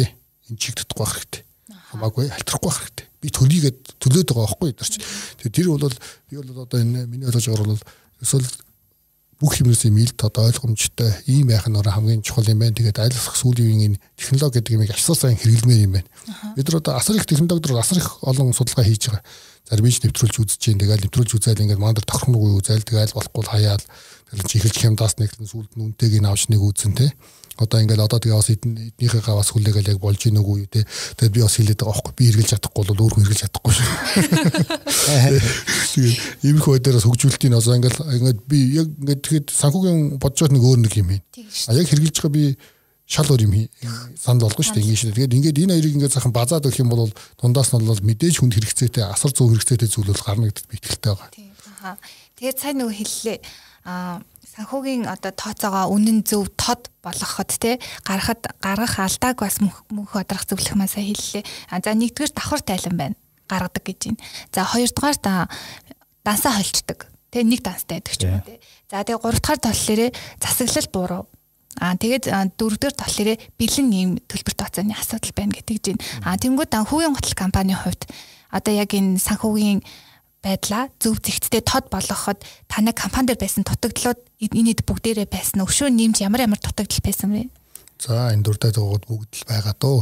энэ чиг татахгүй байх хэрэгтэй. Хамаагүй халтрахгүй байх хэрэгтэй. Би төлийгээд төлөөд байгаа аахгүй юу. Тэгээ тэр бол би бол одоо энэ миний ойлгож байгаагаар бол эсвэл бүх юмээс имэйл тод ойлгомжтой ийм байх нь хамгийн чухал юм байна. Тэгээд айлсах сүүлийн энэ технологи гэдэг юмыг асар сайн хэрэглэмээр юм байна. Бид нар одоо асар их технологиор асар их олон судалгаа хийж байгаа. За би ч нэвтрүүлж үзэж जैन. Тэгээд нэвтрүүлж үзээл ингээд мандар тохирног үзээл тэгээд болохгүй хаяал. Тэгээд чи эхэлж хямдаас нэг сүлд нь үнтэйг нь авч нэг үзэн те одоо ингээл одоо тэгээ бас эднийхээ гаваас хүлээгээл яг болж ийн үгүй те. Тэгээд би бас хэлээд байгаа байхгүй. Би эргэлж чадахгүй бол өөр хүн эргэлж чадахгүй шүү. Иймэрхүү байдлаас хөгжүүлтийн одоо ингээл ингээд би яг ингээд тэгэхэд санхүүгийн бодцоод нэг өөр нэг юм юм. А яг хэрэгжилж байгаа би шал өөр юм санд болгоо шүү дээ ингэ шүү. Тэгээд ингээд энэ хоёрыг ингээд сайхан базаад өгөх юм бол дундаас нь бол мэдээж хүнд хэрэгцээтэй асар зүүн хэрэгцээтэй зүйл бол гарна гэдэгт би итгэлтэй байгаа. Тийм. Тэгээд сайн нөгөө хэллээ. Аа санхүүгийн одоо тооцоогоо үнэн зөв тод болгоход те гаргахад гаргах алдааг бас мөнх одрах зөвлөх маань сайн хэллээ. А за нэгдүгээр давхар тайлан байна гаргадаг гэж байна. За хоёрдугаар та дансаа холчдаг. Тэ нэг данстай байдаг ч юм уу те. За тэгээ гуравдугаар толлороо засаглал буруу. Аа тэгээд дөрөвдүгээр толлороо бэлэн ийм төлбөр тооцооны асуудал байна гэдэг чинь. Аа тэнгууд хүүгийн готл компанийн хувьд одоо яг энэ санхүүгийн байдлаа зөв зэгцтэй тод болгоход таны компани дээр байсан дутагдлууд энэд бүгдээрээ байсан өшөө нэмж ямар ямар дутагдал байсан бэ? За энэ дуртай дуугууд бүгд л байгаа дөө.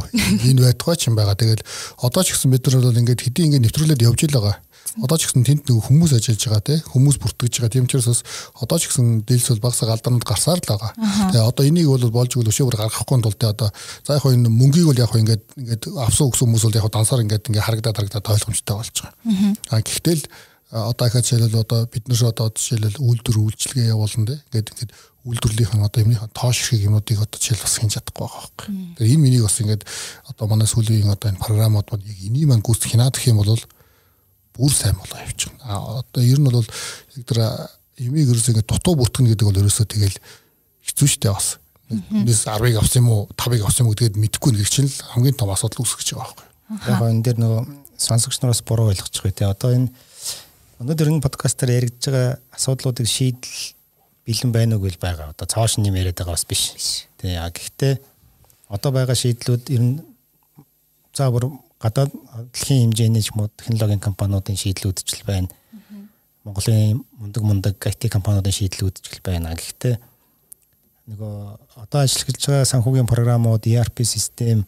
Энэ байтугай ч юм байгаа. Тэгэл одоо ч гэсэн бид нар бол ингээд хэдий ингээд нэвтрүүлээд явж ил байгаа. Одоо ч гэсэн тэнд нэг хүмүүс ажиллаж байгаа те хүмүүс бүртгэж байгаа. Тийм учраас одоо ч гэсэн дэлсэл багсаг алдарнууд гарсаар л байгаа. Тэгээ одоо энийг бол болж игэл өшөөр гаргахгүй тул те одоо за яг энэ мөнгийг бол яг ингээд ингээд авсан өгсөн хүмүүс бол яг дансаар ингээд ингээд харагдаад харагдаад ойлгомжтой болж байгаа. Аа гэхдээ л одоо ихэ жишээлбэл одоо бид нар одоо жишээлбэл үйлдвэр үйлчилгээ явуулна те ингээд ингээд үйлдвэрлэлийн одоо юмны тоош шиг юмнуудыг одоо жишээл бас хинж чадахгүй байгаа байхгүй. Тэгээ энэ миний бас ингээд одоо манай сүүлийн одоо энэ програмууд маань яг энийг маань гүйцэтгэх хинаадах юм бол бүр сайн болоо явчихна. А одоо ер нь бол яг тэр эмийг ерөөсөө ингэ дутуу бүртгэнэ гэдэг бол ерөөсөө тэгэл хэцүү шттэ бас. Эндээс 10-ыг авсан юм уу 5-ыг авсан юм уу гэдгээд мэдэхгүй нэг чинь л хамгийн том асуудал үүсгэж байгаа байхгүй. Яг энэ дээр нөгөө сонсогч нараас буруу ойлгочих бай тээ. Одоо энэ өнөөдөр энэ подкастаар яригдж байгаа асуудлуудыг шийдэл бэлэн байна уу гэж байгаа. Одоо цааш нэм яриад байгаа бас биш. Тий. Гэхдээ одоо байгаа шийдлүүд ер нь за бүр гадаад дэлхийн хэмжээний ч мод технологийн компаниудын шийдлүүд ч байна. Монголын мундаг мундаг IT компаниудын шийдлүүд ч байна. Гэхдээ нөгөө одоо ажиллаж байгаа санхүүгийн програмууд ERP систем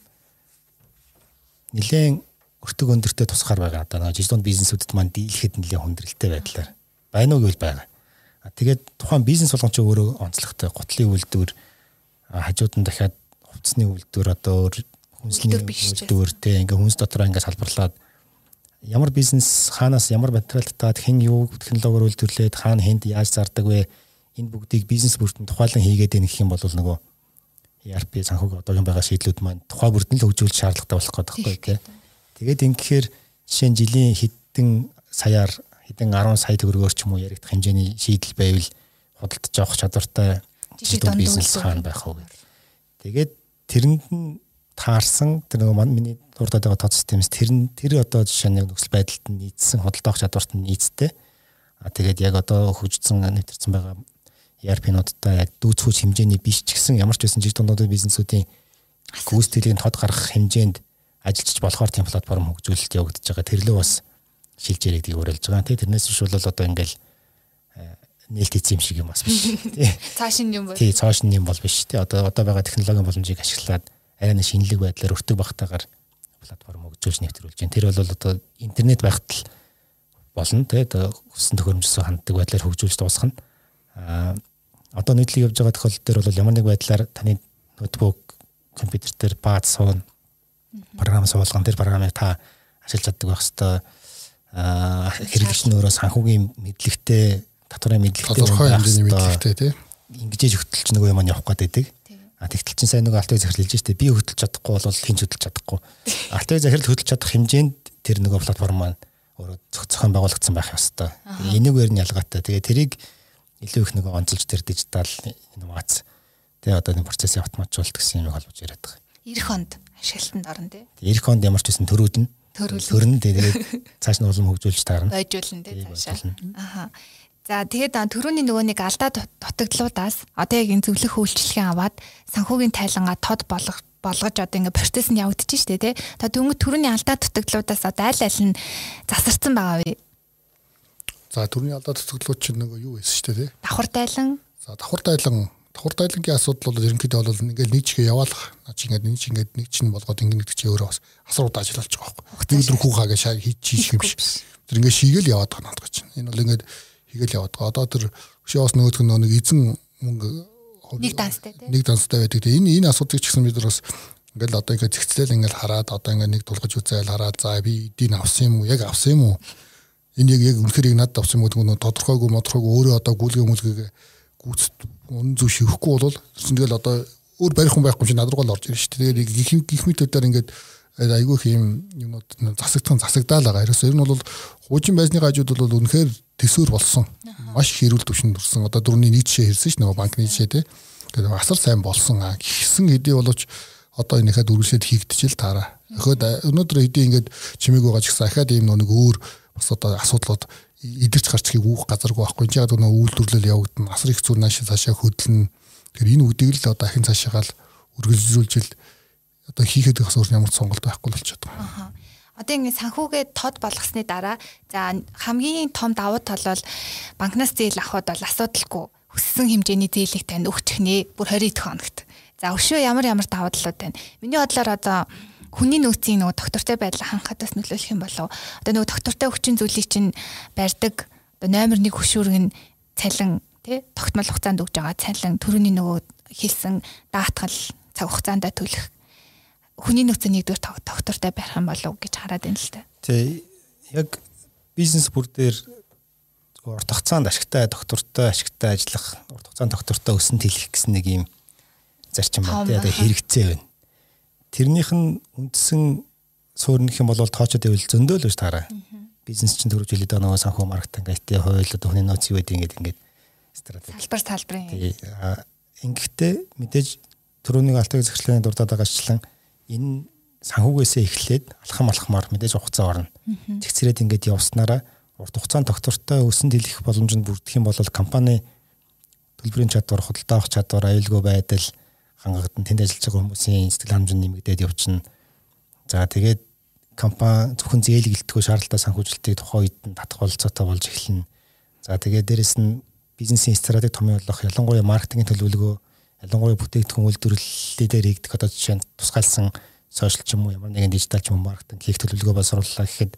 нэлээд өртөг өндөртэй тусгаар байгаа. Одоо нөгөө жижиг бизнесүүдэд маань дийлэхэд нэлээд хүндрэлтэй байдлаар байна уу гэвэл байгаа. Тэгээд тухайн бизнес болгон ч өөрөө онцлогтой готлын үйлдвэр хажууд нь дахиад хувцсны үйлдвэр одоо хүнсний үйлдвэр те ингээ хүнс дотроо ингээ салбарлаад ямар бизнес хаанаас ямар материал татаад хэн юу технологиор үйлдвэрлээд хаана хэнд яаж зардаг вэ? Энэ бүгдийг бизнес бүртэн тухайлан хийгээд байх юм бол нөгөө ERP санхүүгийн одоогийн байгаа шийдлүүд маань тухай бүрдэн л хөгжүүлж шаардлагатай болох гэдэг байхгүй тий. Тэгээд ингэхээр жишээ нь жилийн хэдэн саяар хэдэн 10 сая төгрөгөөр ч юм уу яригдах хэмжээний шийдэл байвал худалдаж авах чадвартай жижиг бизнес хаана байх вэ? Тэгээд тэрэнд нь таарсан тэр нөгөө миний дуртад байгаа тод системс тэр нь тэр одоо жишээ нь нөхцөл байдалд нь нийцсэн худалдаах чадварт нь нийцтэй. А тэгээд яг одоо хөгжсөн нэвтэрсэн байгаа ERP-нуудтай яг дүүцхүүч хэмжээний биш ч гэсэн ямар ч байсан жиг дундуудын бизнесүүдийн гүйцэтгэлийн тод гаргах хэмжээнд ажиллаж болохоор тийм платформ хөгжүүлэлт явагдаж байгаа. Тэрлөө бас шилж яригдгийг уриалж байгаа. Тэ тэрнээс биш бол одоо ингээл нээлт хийсэн юм шиг юм бас биш. Тий. Цааш нь юм бол. Тий, цааш нь юм бол биш. Тий. Одоо одоо байгаа технологийн боломжийг ашиглаад арай нэг шинэлэг байдлаар өртөг багтаагаар платформ өгжүүлж нэвтрүүлж байна. Тэр бол одоо интернет байхад л болно одоо хүссэн төхөөрөмжсөн ханддаг байдлаар хөгжүүлж дуусгах нь. Аа одоо нийтлэг явж байгаа тохиолдол дээр бол ямар нэг байдлаар таны ноутбук компьютер дээр бааз суун програм суулган тэр програмыг та ашиглаж чаддаг байх хэвээр аа хэрэглэгч нь өөрөө санхүүгийн мэдлэгтэй татварын мэдлэгтэй тодорхой хэмжээний мэдлэгтэй тий ингэж хөтөлч нөгөө юм явах гээд байдаг. А тэгтэл чинь сайн нөгөө алтыг захирал хэлж штэ би хөдөлж чадахгүй бол хинч хөдөлж чадахгүй. Алтыг захирал хөдөлж чадах хэмжээнд тэр нөгөө платформ маань өөрөө зохион байгуулагдсан байх ёстой. Энийгээр нь ялгаатай. Тэгээ тэрийг илүү их нөгөө онцолж тэр дижитал инновац тэгээ одоо энэ процессыг автоматжуулалт гэсэн юм холбож яриад байгаа. 90 онд ашиглалтанд орно тий. 90 онд ямар ч байсан төрүүд нь төрөлн тэгээд цааш нь улам хөгжүүлж таарна. Байжуулна тий цаашаа. Аха. За тэгээд түрүүний нөгөө нэг алдаа дутагдлуудаас одоо яг энэ зөвлөх үйлчлэгээ аваад санхүүгийн тайлангаа тод болгох болгож одоо ингээ процесс нь явагдаж штэ тий. Та дөнгөж түрүүний алдаа дутагдлуудаас одоо аль аль нь засарсан байгаа вэ? За түрүүний алдаа дутагдлууд чинь нөгөө юу байсан штэ тий. Давхар тайлан. За давхар тайлан давхар тайлангийн асуудал бол ерөнхийдөө бол ингээл нэг чигээ яваалах. Наа чи ингээд нэг чи ингээд нэг чинь болгоод ингээд нэг чи өөрөө бас асар удаа ажиллаж байгаа байхгүй. Өдөр хүүхаагээ шаа хийж хийх юм биш. Тэр ингээд шийгээл яваад байгаа надад чинь. Энэ бол ингээд хийгээл яваад байгаа. Одоо тэр өшөөс нөгөөх нь нэг эзэн мөнгө нэг данстай тийм нэг данстай байдаг. Тэгээ энэ энэ асуудыг ч гэсэн бид бас ингээл одоо ингээд зэгцлэл ингээл хараад одоо ингээд нэг тулгаж үзээл хараад за би эдийг авсан юм уу? Яг авсан юм уу? Энэ яг яг үнэхээр надад авсан юм уу? Нөгөө тодорхойгүй модрохойгүй өөрөө одоо гүйлгээ мүлгээ гүйцэд үнэн зөв шивэхгүй бол тэрсэн тэгэл одоо өөр барих хүн байхгүй чинь над руу л орж ирж шүү дээ. Тэгээд гих гих мэтүүдээр ингээд айгүй их юм юмнууд засагдсан засагдаал байгаа. Ерөөсөө ер нь бол хуучин байсны гажууд бол үнэхээр төсөөр болсон. Маш их хэрүүл төвшөнд хүрсэн. Одоо дөрөвний нэг жишээ хэлсэн ш нь нөгөө банкны жишээ те. Тэгээд асар сайн болсон. Гисэн хэдий боловч одоо энийхээ дөрвөлсөд хийгдчихэл таараа. Өхөөд өнөөдөр хэдий ингээд чимээг байгаа ч гэсэн ахаад ийм нэг өөр бас одоо асуудлууд идэрч гарчхийг үүх газаргүй байхгүй. Энд яг нөгөө үйлдвэрлэл явагдана. Асар их зүйл наашаа цаашаа хөдлөн. Тэгэхээр энэ үдийг л одоо ахин цаашаагаал үргэлжлүүлжил одоо хийхэд их өөр ямар ч сонголт байхгүй болчиход байгаа. Одоо ингэ санхүүгээ тод болгосны дараа за хамгийн том давуу тал бол банкнаас зээл авахд бол асуудалгүй хүссэн хэмжээний зээлийг танд өгч гинэ бүр 20 хоногт. За өшөө ямар ямар давуу талууд байна. Миний бодлоор одоо хүний нөөцийн нөгөө доктортой байдлаа хангахадаас нөлөөлөх юм болов. Одоо нөгөө доктортой хүчин зүйлийг чинь барьдаг одоо номер 1 хөшүүрэг нь цалин тий тогтмол хугацаанд өгж байгаа цалин төрөний нөгөө хэлсэн даатгал цаг хугацаанд төлөх хүний нөөцөө нэгдүгээр доктортой байх юм болов гэж хараад байна л та. Тий. Яг бизнес бүр дээр урт хугацаанд ашигтай доктортой ашигтай ажиллах урт хугацаанд доктортой өсөнт хэлэх гэсэн нэг юм зарчим байна. Одоо хэрэгцээ байна. Тэрнийх нь үндсэн суурнах юм бол тоочод ивэл зөндөө л гэж таараа. Бизнес чинь төрөж хэлээд байгаа нөгөө санхүү маркетинг IT хууль одоо хүний нөөц юу гэдэг ингээд ингээд стратеги. Салбар салбарын. Тий. Ингэхдээ мэдээж төрөний алтын захирлагын дурдаад байгаачлан энэ санхүүгээсээ эхлээд алхам алхмаар мэдээж хугацаа орно. Тэгцрээд ингээд явснараа урт хугацаанд доктортой өсөнд хэлэх боломж нь бүрдэх юм бол компани төлбөрийн чадвар, худалдаа авах чадвар, аюулгүй байдал хангагдан тэнд ажиллаж байгаа хүмүүсийн сэтгэл хангамж нэмэгдээд явчихна. За тэгээд компани зөвхөн зээл гэлтгөө шаардлагатай санхүүжилтийг тухайн үед нь татах болцоотой болж эхэлнэ. За тэгээд дээрэс нь бизнесийн стратеги том болох ялангуяа маркетингийн төлөвлөгөө ялангуяа бүтээгдэхүүн үйлдвэрлэлээ дээр хийгдэх одоо жишээ нь тусгаалсан сошиал ч юм уу ямар нэгэн дижитал ч юм уу маркетинг хийх төлөвлөгөө боловсрууллаа гэхэд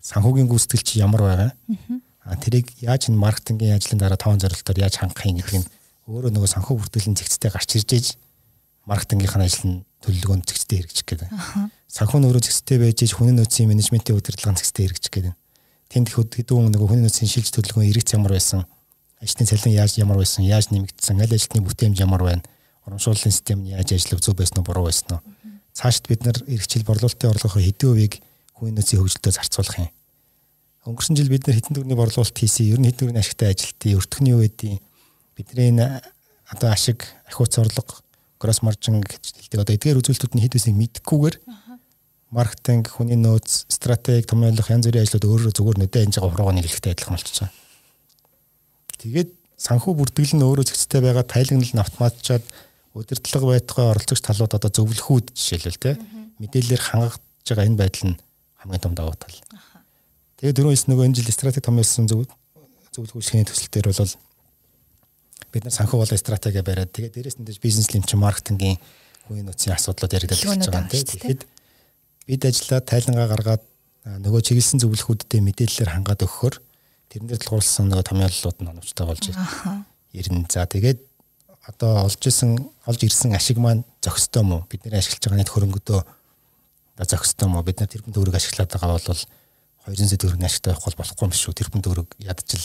санхүүгийн гүйцэтгэл чи ямар байгаа а тэрийг яаж энэ маркетингийн ажлын дараа таван зорилтоор яаж хангах юм гэдэг нь өөрөө нөгөө санхүү бүртгэлийн зэгцтэй гарч ирж ээж маркетингийнх нь ажил нь төлөвлөгөөнд зэгцтэй хэрэгжих гэдэг. Санхүү нь өөрөө зэгцтэй байж хүний нөөцийн менежментийн удирдлагын зэгцтэй хэрэгжих гэдэг. Тэнд хэдүүн нөгөө хүний нөөцийн шилж төлөвлөгөө эргэц ямар байсан, ажлын цалин яаж ямар байсан, яаж нэмэгдсэн, аль ажилтны бүтээмж ямар байна, урамшууллын систем нь яаж ажиллах зөв байсан уу, буруу байсан уу. Цаашд бид нар эрхчил борлуулалтын орлогын хэдэн хувийг хувийн нөөцийн хөгжилтөд зарцуулах юм. Өнгөрсөн жил бид нар хэдэн төрлийн борлуулалт хийсэн, ер нь хэдэн төрлийн ашигтай ажилтны өртгөний үеийн бидний энэ одоо ашиг, ахуйц орлого, gross margin гэж хэлдэг. Одоо эдгээр үзүүлэлтүүд нь хэд байсныг мэдэхгүйгээр маркетинг, хүний нөөц, стратеги, томьёолох янз бүрийн ажлууд өөрөө зүгээр нүдэ энэ жага хуруугаар нийлэхтэй адилхан болчихсон. Тэгээд санхүү бүртгэл нь өөрөө зэгцтэй байгаа тайлагнал нь автоматжаад удирдлага байтугай оролцогч талууд одоо зөвлөхүүд жишээлбэл те мэдээлэлээр хангаж байгаа энэ байдал нь хамгийн том давуу тал. Тэгээд дөрөв хэс нөгөө энэ жил стратеги томьёолсон зөвлөх үйлчлэгийн төсөл дээр бол бид нар санхүү болон стратеги бариад тэгээд дээрээс нь бизнес лимч маркетингийн хувийн нөөцийн асуудлууд яригдаж байгаа юм тийм. Тэгэхэд бид ажиллаад тайлангаа гаргаад нөгөө чиглэсэн зөвлөхүүдэд мэдээлэлээр хангаад өгөхөөр тэрэн дээр тулгуурласан нөгөө томьёоллууд нь оновчтой болж ирнэ. За тэгээд одоо олж исэн олж ирсэн ашиг маань зохистой мó бидний ашиглаж байгаа нийт хөрөнгөдөө зохистой мó бид нар тэрбум төгрөг ашиглаад байгаа бол 200 сая төгрөгийн ашигтай байхгүй болохгүй юм шүү. Тэрбум төгрөг ядчил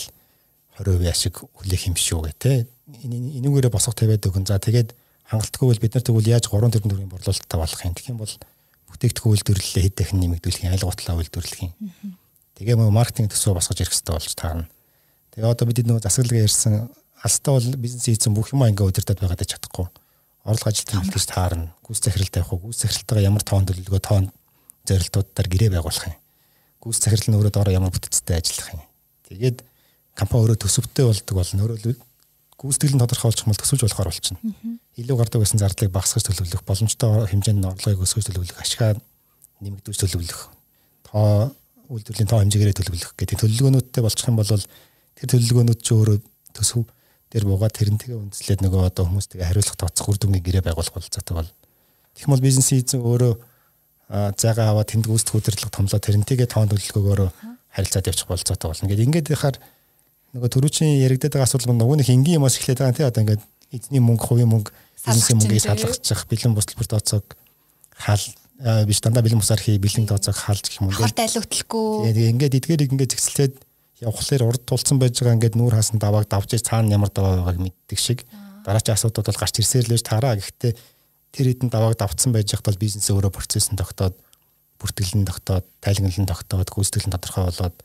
20% ашиг хүлээх юм шүү гэх те энүүгээрээ босго тавиад өгөн. За тэгээд хангалтгүй бол бид нар тэгвэл яаж 3 тэрбум төгрөгийн борлуулалттай болох юм. Тэгэх юм бол бүтээгдэхүүн үйлдвэрлэлээ хэд дахин нэмэгдүүлэх юм, аль гутлаа үйлдвэрлэх юм. Тэгээ мөн маркетинг төсөө босгож ирэх хэрэгтэй болж таарна. Тэгээ одоо бид нөгөө засаглалгаа ярьсан алстаа бол бизнес хийсэн бүх юм ингээ удирдах байгаад байж чадахгүй. Орлого ажил тэмдэглэж таарна. Гүйс захирал тавих уу? Гүйс захиралтайгаа ямар тоон төлөвлөгөө тоон зорилтуудаар гэрээ байгуулах юм. Гүйс захирал нь өөрөө доороо ямар бүтцтэй ажиллах юм. Тэгээд компани өөрөө төсөвтэй болдог бол өөрөө гүйцэтгэл нь тодорхойлчих мал төсөвж болохоор болчихно. Илүү гардаг байсан зардлыг багасгаж төлөвлөх, боломжтой хэмжээнд нь орлогыг өсгөж төлөвлөх, ашгаа нэмэгдүүлж төлөвлөх, тоо үйлдвэрлэлийн тоо хэмжээгээр төлөвлөх гэдэг төлөвлөгөөнүүдтэй болчих юм бол тэр төлөвлөгөөнүүд ч өөрөө төсөв дээр буугаад тэрнтэйгээ үндэслээд нөгөө одоо хүмүүстэйгээ хариулах тооцох үр дүнгийн гэрээ байгуулах болцоотой бол. Тэгэх юм бол бизнес эзэн өөрөө зайгаа аваад тэнд гүйцэтгэх удирдлага томлоо тэрнтэйгээ тоон төлөвлөгөөгөөрөө харилцаад явчих болцоотой болно. Ингээд ингээд яхаар нөгөө төрүүчийн яригдаад байгаа асуудал нөгөө нэг энгийн юмас эхлээд байгаа тийм одоо ингээд эзний мөнгө, хувийн мөнгө, бизнесийн мөнгөийг салгахчих, бэлэн бус төлбөр тооцоог хаал биш дандаа бэлэн бусаар хий, бэлэн тооцоог хаалж гэх юм уу. Хорт айлгуулахгүй. Тэгээд ингээд эдгээрийг ингээд зэгцлээд явхлаар урд тулцсан байж байгаа ингээд нүүр хаасан давааг давж цаана ямар даваа байгааг мэддэг шиг дараачийн асуудууд бол гарч ирсээр л таараа гэхдээ тэр хэдэн давааг давцсан байж бол бизнес өөрөө процесс нь тогтоод бүртгэлэн тогтоод тайлагналан тогтоод гүйцэтгэл нь тодорхой болоод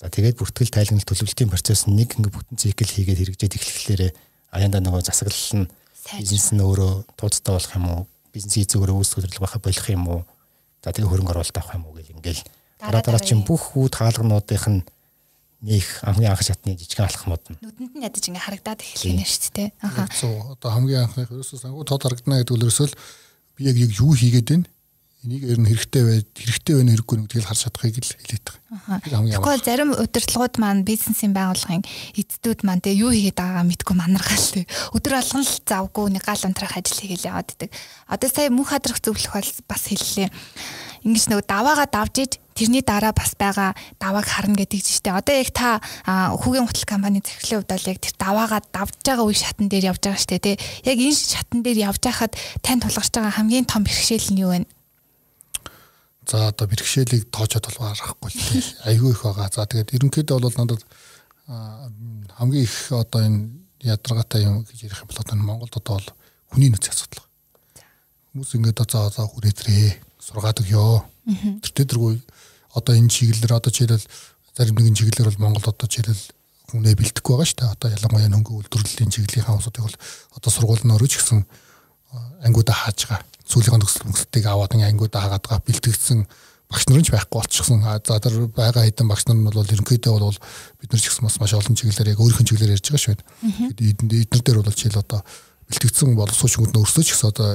За тэгээд бүртгэл тайлагнал төлөвлөлтийн процесс нь нэг ингээ бүтэн цикл хийгээд хэрэгжээд эхлэхлээрээ аяндаа нөгөө засаглал нь бизнес нь өөрөө тууцтай болох юм уу? Бизнес хийцүүгээр үүсгэл байх болох юм уу? За тэгээд хөрөнгө оруулалт авах юм уу гэл ингээл дараа дараа чинь бүх үүд хаалгануудынх нь нөх хамгийн анх шатны жижигэн алхмууд нь нүдэнд нь ядаж ингээ харагдаад эхэлнэ шүү дээ. Аха. Одоо хамгийн анхных ерөөсөө сангуу тод харагдана гэдэг үлрээсөө би яг яг юу хийгээд байна? Энийг ер нь хэрэгтэй бай хэрэгтэй байна хэрэггүй гэдгийг харж чадахыг л хэлээд байгаа. Тэгэхгүй зарим удирдлагууд маань бизнесийн байгууллагын эцдүүд маань тэгээ юу хийгээд байгаагаа мэдгүй манаргаал тий. Өдөр болгон л завгүй нэг гал унтрах ажил хийгээл яваад идэг. Одоо сая мөнх хадрах зөвлөх бол бас хэллээ. Ингиж нөгөө даваагаа давж иж тэрний дараа бас байгаа давааг харна гэдэг чинь штэ. Одоо яг та хүүгийн гутал компани захирлын хувьд яг тэр даваагаа давж байгаа үе шатн дээр явж байгаа штэ тий. Яг энэ шатн дээр явж байхад тань тулгарч байгаа хамгийн том бэрхшээл нь юу вэ? За одоо бэрхшээлийг тоочод бол арахгүй л айгүй их байгаа. За тэгээд ерөнхийдөө бол надад хамгийн их одоо энэ ядаргаатай юм гэж ярих юм бол одоо Монголд одоо бол хүний нөөцийн асуудал. Хүмүүс ингээд одоо за хүрээтрээ сургаад өгөө. Тэр тэргүй одоо энэ чиглэлээр одоо жишээлбэл зарим нэгэн чиглэлээр бол Монгол одоо жишээлбэл хүнээ бэлдэхгүй байгаа шүү дээ. Одоо ялангуяа хөнгө үйлдвэрлэлийн чиглэлийн хаусуудыг бол одоо сургууль нь өрөөж гисэн ангиудаа хааж байгаа сүүлийн төгсөл мөсөлтийг аваад ингээ ангиудаа хагаад байгаа бэлтгэгдсэн багш нар ч байхгүй болчихсон. За тэр байгаа хэдэн багш нар нь бол ерөнхийдөө бол бид нар ч гэсэн маш олон чиглэлээр яг өөрийнх нь чиглэлээр ярьж байгаа шүү дээ. Эдгээр эдгээр дээр бол жишээл одоо бэлтгэгдсэн боловсруучгууд нь өрсөж гэсэн одоо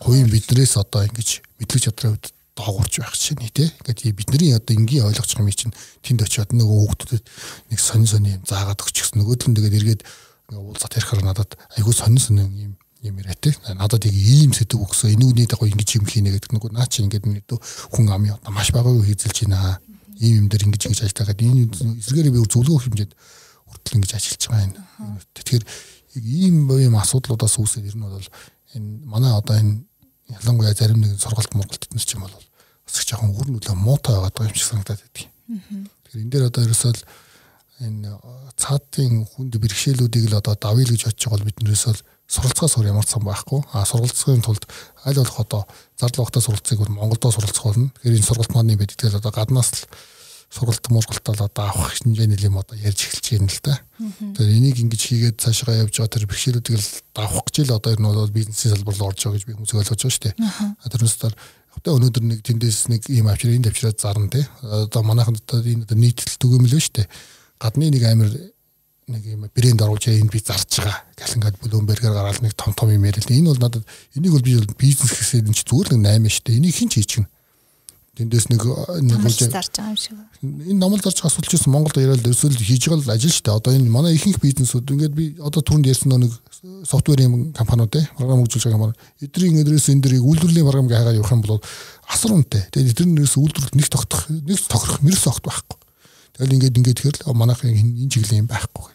хувийн биднээс одоо ингэж мэдлэг чадрын хувьд доогуурч байх чинь тий. Ингээд бидний одоо энгийн байгаа юм чинь тэнд очиод нөгөө хүүхдүүдэд нэг сонин сонин юм заагаад өгчихсэн. Нөгөөдөл нь тэгээд эргээд ингээ уулзаад ярихаар надад айгүй сонин сонин юм юм яриа те. Надад яг ийм сэдв өгсөн. Энүүний дагуу ингэж юм хийнэ гэдэг нэг наа чи ингээд миний хүн ам одоо маш багагүй хийзэлж байна. Ийм юм дээр ингэж ингэж ажиллагаад энэ эсрэгээр би зөвлөгөө хэмжээд хүртэл ингэж ажиллаж байгаа юм. Тэгэхээр ийм ийм асуудлуудаас үүсээд ер нь бол энэ манай одоо энэ ялангуяа зарим нэг сургалт мургалт энэ ч юм бол бас их жоохон үр нөлөө муутай байгаа юм шиг санагдаад байдаг. Тэгэхээр энэ дээр одоо ерөөсөө энэ цаатын хүнд бэрхшээлүүдийг л одоо давъя гэж бодож байгаа бол бид нэрээс л суралцгаа сур ямар ч сан байхгүй. А суралцахын тулд аль болох одоо зардал багтаа суралцахыг бол Монголдо суралцах болно. Тэгэхээр энэ сургалт маань бид тэгэл одоо гаднаас л сургалт мургалтал одоо авах хэмжээний юм одоо ярьж эхэлж байна л да. Тэгэхээр энийг ингэж хийгээд цаашгаа явж байгаа тэр бэрхшээлүүдийг л давах гэж л одоо энэ бол бизнесийн салбар руу орж байгаа гэж би хүмүүс ойлгож байгаа шүү дээ. Тэрнээс дараа одоо өнөөдөр нэг тэндээс нэг ийм авчраа энд авчраад зарна те. Одоо манайханд одоо энэ нийтлэл түгээмэл шүү дээ гадны нэг амир нэг юм брэнд оруулж энд би зарж байгаа ингээд Bloomberg-аар гараад нэг том том юм ярил. Энэ бол надад энийг бол би бизнес гэсээд энэ чи зүгээр нэг 8 шүү дээ. Энийг хин ч хийж гин. Тэндээс нэг нэг болж зарж байгаа юм шиг. Энэ номол зарж асуулж ирсэн Монголд яриад ерөөсөө хийж байгаа л ажил шүү дээ. Одоо энэ манай ихэнх бизнесүүд ингээд би одоо түрүүнд ярьсан нэг софтверийн компаниуд те програм хөгжүүлж байгаа компани эдрийн эдрээс энэ дэрийг үйлдвэрлэлийн програм гайхаад явах юм бол асар үнэтэй. Тэгээд эдгэрнээс үйлдвэрлэлт нэг тогтох нэг тохирох мэрс огт байхгүй. Тэгэл ингээд ингээд тэгэхээр манайхын энэ чиглэл юм байхгүй.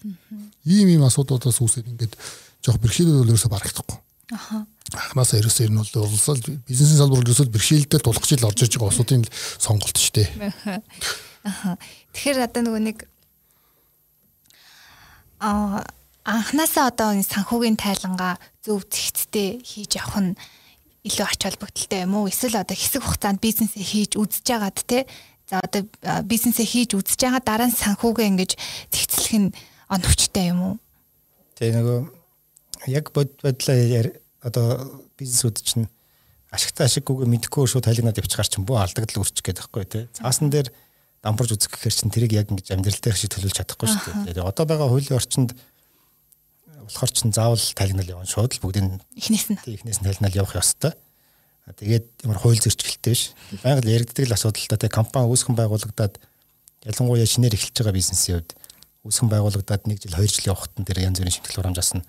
Ийм ийм асуудлуудаас үүсээд ингээд жоох бэрхшээлүүд бол ерөөсө барагдахгүй. Аха. Анхнаасаа ерөөсөө ер нь бол улсал бизнесийн салбар ерөөсөө бэрхшээлдээ тулах жил орж иж байгаа улсуудын сонголт шүү дээ. Аха. Тэгэхээр одоо нөгөө нэг аа анхнаасаа одоо энэ санхүүгийн тайлангаа зөв зэгцтэй хийж явах нь илүү ач холбогдолтой юм уу? Эсвэл одоо хэсэг хугацаанд бизнесээ хийж үзэж байгаад те За одоо бизнесээ хийж үзэж байгаа дараа нь санхүүгээ ингэж тэгцлэх нь оновчтой юм уу? Тэгээ нөгөө яг бод бодлоо одоо бизнесүүд чинь ашигтай ашиггүйгээ мэдэхгүй шууд тайлгнаад явчихаар чинь бөө алдагдал үрчих гээд байхгүй тий. Цаасан дээр дампуурж үзэх гэхээр чинь тэрийг яг ингэж амьдрал дээр шиг төлөвлөж чадахгүй шүү дээ. Тэгээ одоо байгаа хуулийн орчинд болохоор чинь заавал тайлгнал явна шууд л бүгдийг эхнээс нь эхнээс нь тайлгнал явах ёстой. Тэгээд ямар хууль зөрчилтэй биш. Байнга л яригддаг л асуудалтай. Тэгээд компани үүсгэн байгуулагдаад ялангуяа шинээр эхэлж байгаа бизнесийн хувьд үүсгэн байгуулагдаад 1 жил 2 жил явахад нь тэр янз бүрийн шимтгэл хурамжаас нь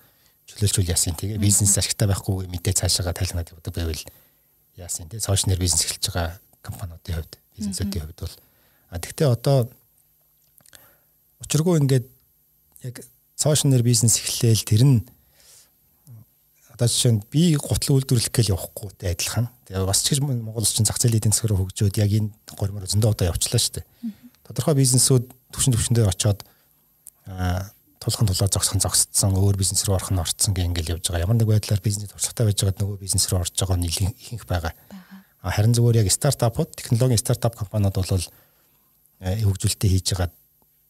чөлөөлжүүл яасан. Тэгээд бизнес ашигтай байхгүй мэдээ цаашаа тайлгнаад явдаг байвал яасан. Тэгээд сошиал бизнес эхэлж байгаа компаниудын хувьд, бизнесүүдийн хувьд бол а тэгтээ одоо учиргүй ингээд яг сошиал бизнес эхлээл тэр нь Одоо жишээ нь би гутал үйлдвэрлэх гээл явахгүйтэй адилхан. Тэгээ бас ч Монгол улсын зах зээлийн эдийн засгаар хөгжөөд яг энэ гормоор зөндөө удаа явчлаа шүү дээ. Тодорхой бизнесүүд төвшин төвшөндөө очоод аа тулхан тулаа зогсхон зогсцсон өөр бизнес рүү орох нь орцсон гэх ингээл явж байгаа. Ямар нэг байдлаар бизнес туршлагатай байж байгаад нөгөө бизнес рүү орж байгаа нь ихэнх байгаа. Харин зүгээр яг стартапууд, технологийн стартап компаниуд бол хөгжүүлэлтээ хийж байгаа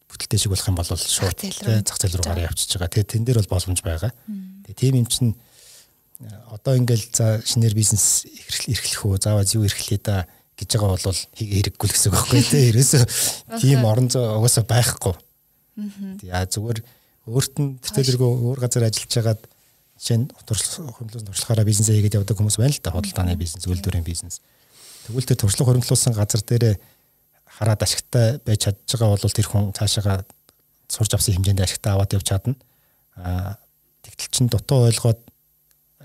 бүтэлтэй шиг болох юм бол шууд зах зээл рүү гараа явчихж байгаа. Тэгээ тэн дээр бол боломж байгаа. Тэгээ тийм юм чинь одоо ингээл за шинээр бизнес эрхлэх үү заавал юу эрхлэе да гэж байгаа бол хэрэггүй л гэсэн үг байхгүй тий. Ерөөсөө тийм орон зай угаасаа байхгүй. Яа зүгээр өөрт нь тэртэлэргүй өөр газар ажиллаж байгаад жишээ нь хөрөнгөлөөс туршлагаараа бизнесээ хийгээд явдаг хүмүүс байна л да. Худалдааны бизнес, үйлдвэрийн бизнес. Тэгвэл тэр туршлага хөрөнгөлөөсөн газар дээрээ хараад ашигтай байж чадж байгаа бол тэр хүн цаашаага сурж авсан хэмжээнд ашигтай аваад явж чадна. Аа тэгтэл чин дутуу ойлгоод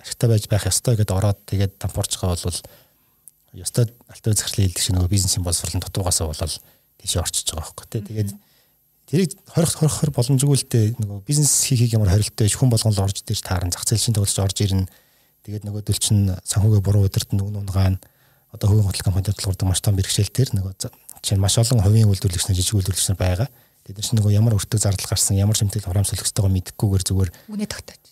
ашигтай байж байх ёстой гэдээ ороод тэгээд дампуурч байгаа бол ёстой алтай захирлын хэлдэг шиг нөгөө бизнесийн боловсролын дутуугаасаа болол тийшээ орчиж байгаа байхгүй тий. Тэгээд тэрийг хорих хорихор боломжгүй л дээ нөгөө бизнес хийхийг ямар хорилттой хүн болгон л орж дэж тааран зах зээл шин төгөлж орж ирнэ. Тэгээд нөгөөдөл чинь санхүүгээ буруу удирдан нүг нунгаан одоо хувийн хөтөл компаниуд тулгурдаг маш том бэрхшээл төр нөгөө чинь маш олон хувийн үйлдвэрлэгч нар жижиг үйлдвэрлэгч нар байгаа. Тэд нар чинь нөгөө ямар өртөг зардал гарсан ямар шимтгэл хураамжлах ёстойгоо мэдэхгүйгээр зүгээр үнэ тогтоож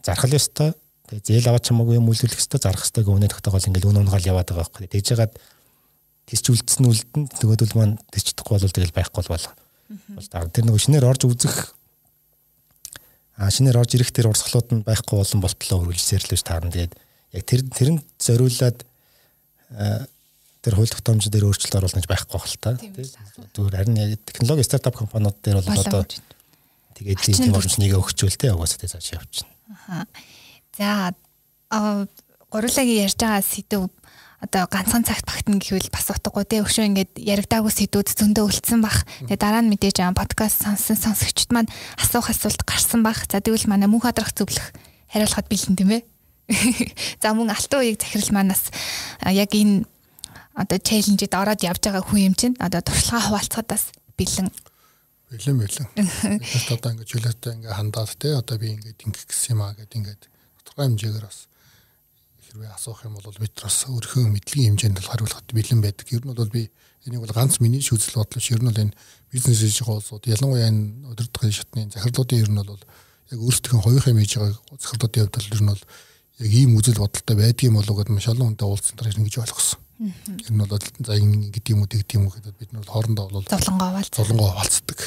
зархал ёстой Тэгээ зээл аваад чамаагүй юм үлдүүлэх хэвээр зарах хэвээр өнөө тогтоогоол ингээл өн унгаал яваад байгаа байхгүй. Тэгж яагаад тийч үлдсэн үлдэн нөгөөдөл маань тийч чадахгүй бол тэгэл байхгүй бол бол дараа тэр нөгөө шинээр орж үзэх а шинээр орж ирэх тэр урсгалууд нь байхгүй болон болтлоо үргэлжсээр л биш таарна. Тэгээд яг тэр тэрэнд зориулаад тэр хууль тогтоомж дээр өөрчлөлт оруулах гэж байхгүй хэл та. Зүгээр харин технологи стартап компаниуд дээр бол одоо тэгээд тийм боломжныг өгчүүл тэ угаасаа цааш явчихна. Аха. За гурлаагийн ярьж байгаа сэдв одоо ганцхан цагт багтна гэвэл бас утгагүй те өшөө ингээд яригдаагүй сэдвүүд зөндөө үлдсэн бах. Тэгээ дараа нь мэдээж аа подкаст сонсон сонсогчд маань асуух асуулт гарсан бах. За тэгвэл манай мөнх хадрах зөвлөх хариулахад бэлэн тийм ээ. За мөн алтан уяг захирал манаас яг энэ одоо челленжид ороод явж байгаа хүн юм чинь одоо туршлага хуваалцахад бас бэлэн бэлэн бэлэн. Бид одоо ингээд чөлөөтэй ингээд хандаад те одоо би ингээд ингэх гэсэн юм аа гэд ингээд тодорхой хэмжээгээр бас хэрвээ асуух юм бол бид бас өөрийнхөө мэдлэгийн хэмжээнд бол хариулахад бэлэн байдаг. Ер нь бол би энийг бол ганц миний шүүцэл бодлооч ер нь бол энэ бизнес хийж байгаа улсууд ялангуяа энэ удирдлагын шатны захирлуудын ер нь бол яг өөрсдөө хоёрын хийж байгаа захирлуудын хувьд бол ер нь бол яг ийм үзэл бодолтой байдгийм болов гэдээ маш олон хүнтэй уулзсан дараа ингэж ойлгосон. Ер нь бол за ингэ гэдэг юм уу гэдэг юм уу гэдэг бид нар хоорондоо бол зовлонгоо овалцдаг.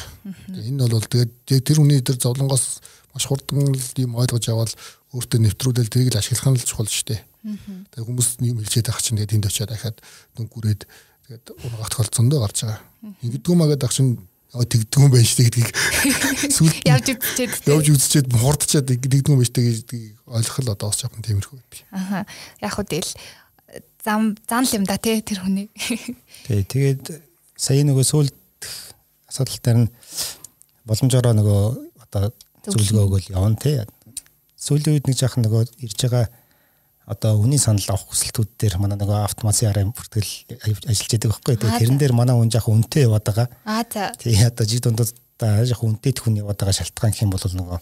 Энэ бол тэгээд тэр хүний дээр зовлонгоос маш хурдан л юм ойлгож аваад өөртөө нэвтрүүлэл тэрийг л ашиглах нь л чухал шүү дээ. Тэгээд хүмүүс юм хэлчихэд ах чинь тэгээд тэнд очиад дахиад дүнкүрээд тэгээд унгах тохиолдсондоо гарч байгаа. Ингэдэггүй магаад ах чинь тэгдэггүй юм байна шүү дээ гэдгийг сүлд явж үзчихэд явж үзчихэд хурдчаад тэгдэггүй юм байна шүү дээ гэдгийг ойлгох л одоо бас жоохон тиймэрхүү байдаг. Аха. Яг хөө тэгэл зам зан л юм да тий тэр хүний. Тий тэгээд сая нөгөө сүлд асуудалтаар нь боломжоор нөгөө одоо зөвлөгөө өгөөл явна тий. Сүүлийн үед нэг жаахан нөгөө ирж байгаа одоо үнийн санал авах хүсэлтүүд дээр манай нөгөө автомат CRM бүртгэл ажиллаж байдаг байхгүй. Тэгээд тэрэн дээр манай хүн жаахан үнэтэй яваад байгаа. Аа за. Тий одоо жид дундад жаахан үнэтэй хүн яваад байгаа шалтгаан гэх юм бол нөгөө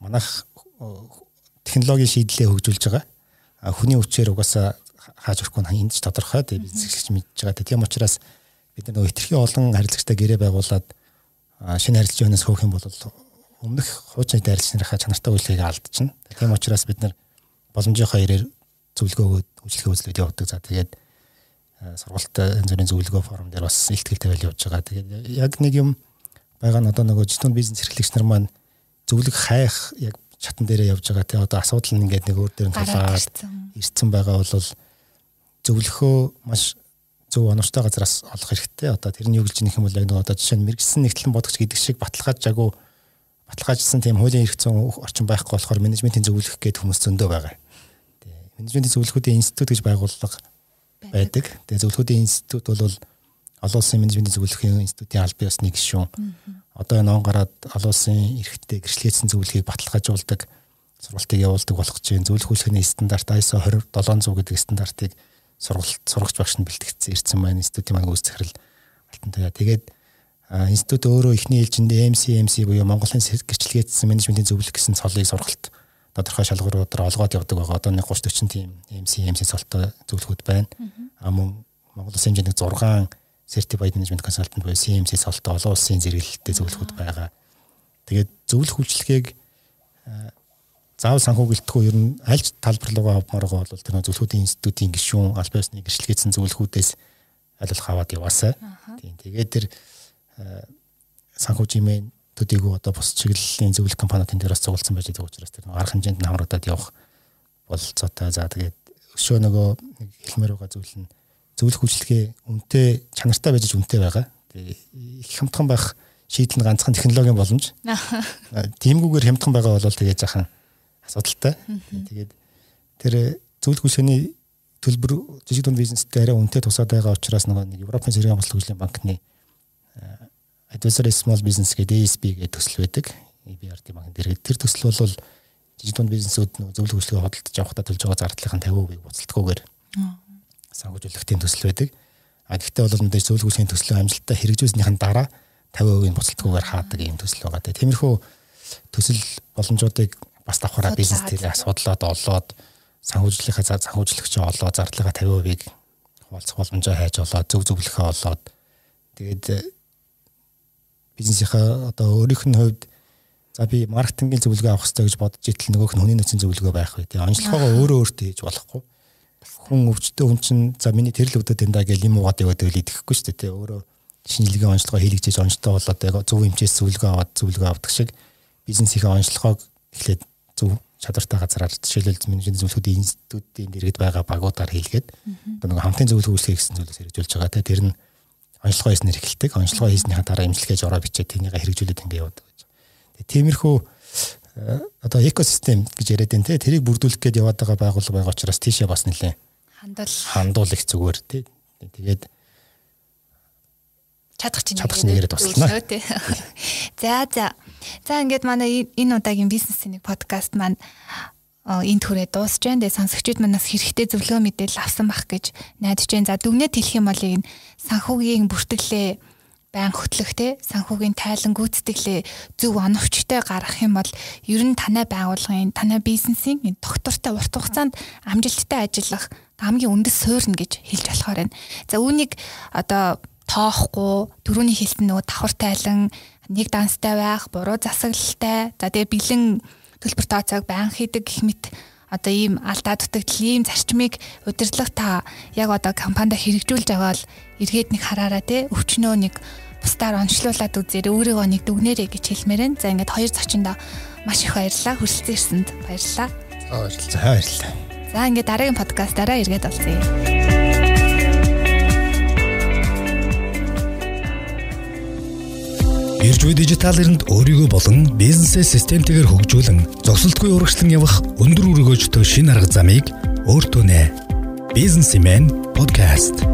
манайх технологийн шийдлээ хөгжүүлж байгаа. Хүний хүчээр угаасаа хааж өрөхгүй нь энд ч тодорхой тийм бизнес гэж мэдж байгаа. Тийм учраас бид нөгөө хитрхи олон харилцагчтай гэрээ байгуулад шинэ харилцагч өнөөс хөөх юм бол өмнөх хуучин дайрч нарынхаа чанартай үйлчлэгийг алдчихна. Тийм учраас бид нар боломжийнхоо ирээр зөвлөгөө үйлчлэгээ үзлүүд явуулдаг. За тэгээд сургалт янз бүрийн зөвлөгөө форум дээр бас ихтгэл тавиал явж байгаа. Тэгээд яг нэг юм байгаа нь одоо нөгөө житүүн бизнес эрхлэгч нар маань зөвлөх хайх яг чатан дээрээ явж байгаа. Тэгээ одоо асуудал нь ингээд нэг өөр дээр нь тулаад ирсэн байгаа бол зөвлөхөө маш зөв онортой газараас олох хэрэгтэй. Одоо тэрний юу гэж нөх юм бол яг нэг одоо жишээ нь мэрэгсэн нэгтлэн бодгч гэдэг шиг баталгаажаагүй баталгаажсан тийм хуулийн эрх зүйн орчин байхгүй болохоор менежментийн зөвлөх гээд хүмүүс зөндөө байгаа. Тэгээ менежментийн зөвлөхүүдийн институт гэж байгууллага байдаг. Тэгээ зөвлөхүүдийн институт бол олон улсын менежментийн зөвлөхийн институтын аль бие усны гишүүн. Одоо энэ он гараад олон улсын эрхтэй гэрчлэгдсэн зөвлөхийг баталгаажуулдаг сургалтыг явуулдаг болох чинь зөвлөх үйлчлэгийн стандарт ISO 20700 гэдэг стандартыг сургалт сурагч багш нь бэлтгэсэн ирсэн маань институтын маань үүсгэрэл алтантай. Тэгээд институт өөрөө эхний ээлжинд MC MC буюу Монголын гэрчлэгээдсэн менежментийн зөвлөх гэсэн цолыг сургалт тодорхой шалгууруудаар олгоод явдаг байгаа. Одоо нэг 30 40 тийм MC MC цолтой зөвлөхүүд байна. А мөн Монгол улсын хэмжээнд 6 certified management consultant буюу CMC цолтой олон улсын зэрэглэлтэй зөвлөхүүд байгаа. Тэгээд зөвлөх үйлчлэгийг заавал санхүү гэлтгүй ер нь аль талбар руугаа авмаар байгаа бол тэр зөвлөхүүдийн институтын гишүүн аль биесны гэрчлэгдсэн зөвлөхүүдээс аль болох аваад яваасаа. Тийм. Тэгээд тэр санхүү жимэн төдийгүй одоо бус чиглэлийн зөвлөх компаниудын дээр бас цугласан байж байгаа учраас тэр арга хэмжээнд нь хамрагдаад явах бололцоотой. За тэгээд өшөө нөгөө нэг хэлмээр байгаа зүйл нь зөвлөх үйлчлэгээ үнэтэй чанартай байж үнэтэй байгаа. Их хямдхан байх шийдэл нь ганцхан технологийн боломж. Тимгүүгээр хямдхан байгаа бол тэгээд жахан асуудалтай. Тэгээд тэр зөвлөх үйлчний төлбөр жижиг дунд бизнестэй арай үнэтэй тусаад байгаа учраас нэг Европын зэрэг бослог хөгжлийн банкны Advisory Small Business гэдэг ASB гэдэг төсөл байдаг. EBRD банк дээр тэр төсөл бол жижиг дунд бизнесүүд зөвлөх үйлчлэгээ хөдөлж авахтаа төлж байгаа зардлын 50% буцалтгүйгээр санхүүжүүлэхтийн төсөл байдаг. А гэхдээ бол мэдээж зөвлөх үйлчлэгийн төслөө амжилттай хэрэгжүүлснийхэн дараа 50% буцалтгүйгээр хаадаг ийм төсөл байгаа. Тиймэрхүү төсөл боломжуудыг бас давхараа бизнес дээр асуудлаад олоод санхүүжлийнхаа санхүүжлэгч олоод зардлага 50%-ийг хуваалцах боломжоо хайж олоод зөв зөвлөхөө олоод тэгээд э, бизнесийнхаа одоо өөрийнх нь хувьд за би маркетингийн зөвлөгөө авах хэрэгтэй гэж бодож итэл нөгөөх нь хүний нөөцийн зөвлөгөө байх вэ. Тэгээ онцлогоо өөрөө өөртөө хийж болохгүй. Хүн өвчтөө хүн чинь за миний тэрл өдөө тэндаа гэл юм уугаад яваад байл идэхгүй шүү дээ. Өөрөө шинжилгээ онцлогоо хийлгэж онцтой болоод яг зөв хэмжээс зөвлөгөө аваад зөвлөгөө авдаг шиг бизнесийнхээ онцлогоог эхлээд зөв чадвартай газараар жишээлбэл менежмент зөвлөхүүдийн институтын дэргэд байгаа багуудаар хийлгээд одоо нэг хамтын зөвлөх үйлчлэг гэсэн зүйлээс хэрэгжүүлж байгаа те тэр нь онцлогоо хийснээр эхэлдэг онцлогоо хийснийхаа дараа имжлэхэж ороо бичээд тэнийг хэрэгжүүлээд ингэ явдаг гэж. Тэгээ тиймэрхүү э, одоо экосистем гэж яриад те тэрийг бүрдүүлэх гээд яваад байгаа байгууллага байгаа учраас тийшээ бас нэлээ хандуул хандуул их зүгээр те тэгээд чадах чинь чадах чинь нэгэрэд туслана. За за. За ингээд манай энэ удаагийн бизнесийн нэг подкаст маань энэ түрээ дуусж байна. Тэгээ сонсогчид манаас хэрэгтэй зөвлөгөө мэдээлэл авсан бах гэж найдаж байна. За дүгнэлт хэлэх юм бол энэ санхүүгийн бүртгэлээ байн хөтлөх те санхүүгийн тайлан гүйцэтгэлээ зөв оновчтой гаргах юм бол ер нь танай байгууллагын танай бизнесийн энэ доктортой урт хугацаанд амжилттай ажиллах хамгийн үндэс суурна гэж хэлж болохоор байна. За үүнийг одоо тоохгүй дөрөвний хэлсэн нөгөө давхар тайлан нэг данстай байх, буруу засаглалтай, за тэгээ бэлэн төлбөр тооцоог байн хийдэг гэх мэт одоо ийм алдаа дутагдал ийм зарчмыг удирдлага та яг одоо компанид хэрэгжүүлж бол эргээд нэг хараараа те өвчнөө нэг бусдаар онцлуулад үзээрэй өөрийгөө нэг дүгнэрэй гэж хэлмээр байна. За ингээд хоёр зочиндоо маш их баярлалаа. Хүрэлцэн ирсэнд баярлалаа. Баярлалаа. Баярлалаа. За ингээд дараагийн подкастаараа эргээд олзъя. Ирж буй дижитал эринд өөрийгөө болон бизнесээ системтэйгээр хөгжүүлэн зогсолтгүй урагшлан явах өндөр өргөөжтэй шин арга замыг өөртөө нэ. Бизнесмен подкаст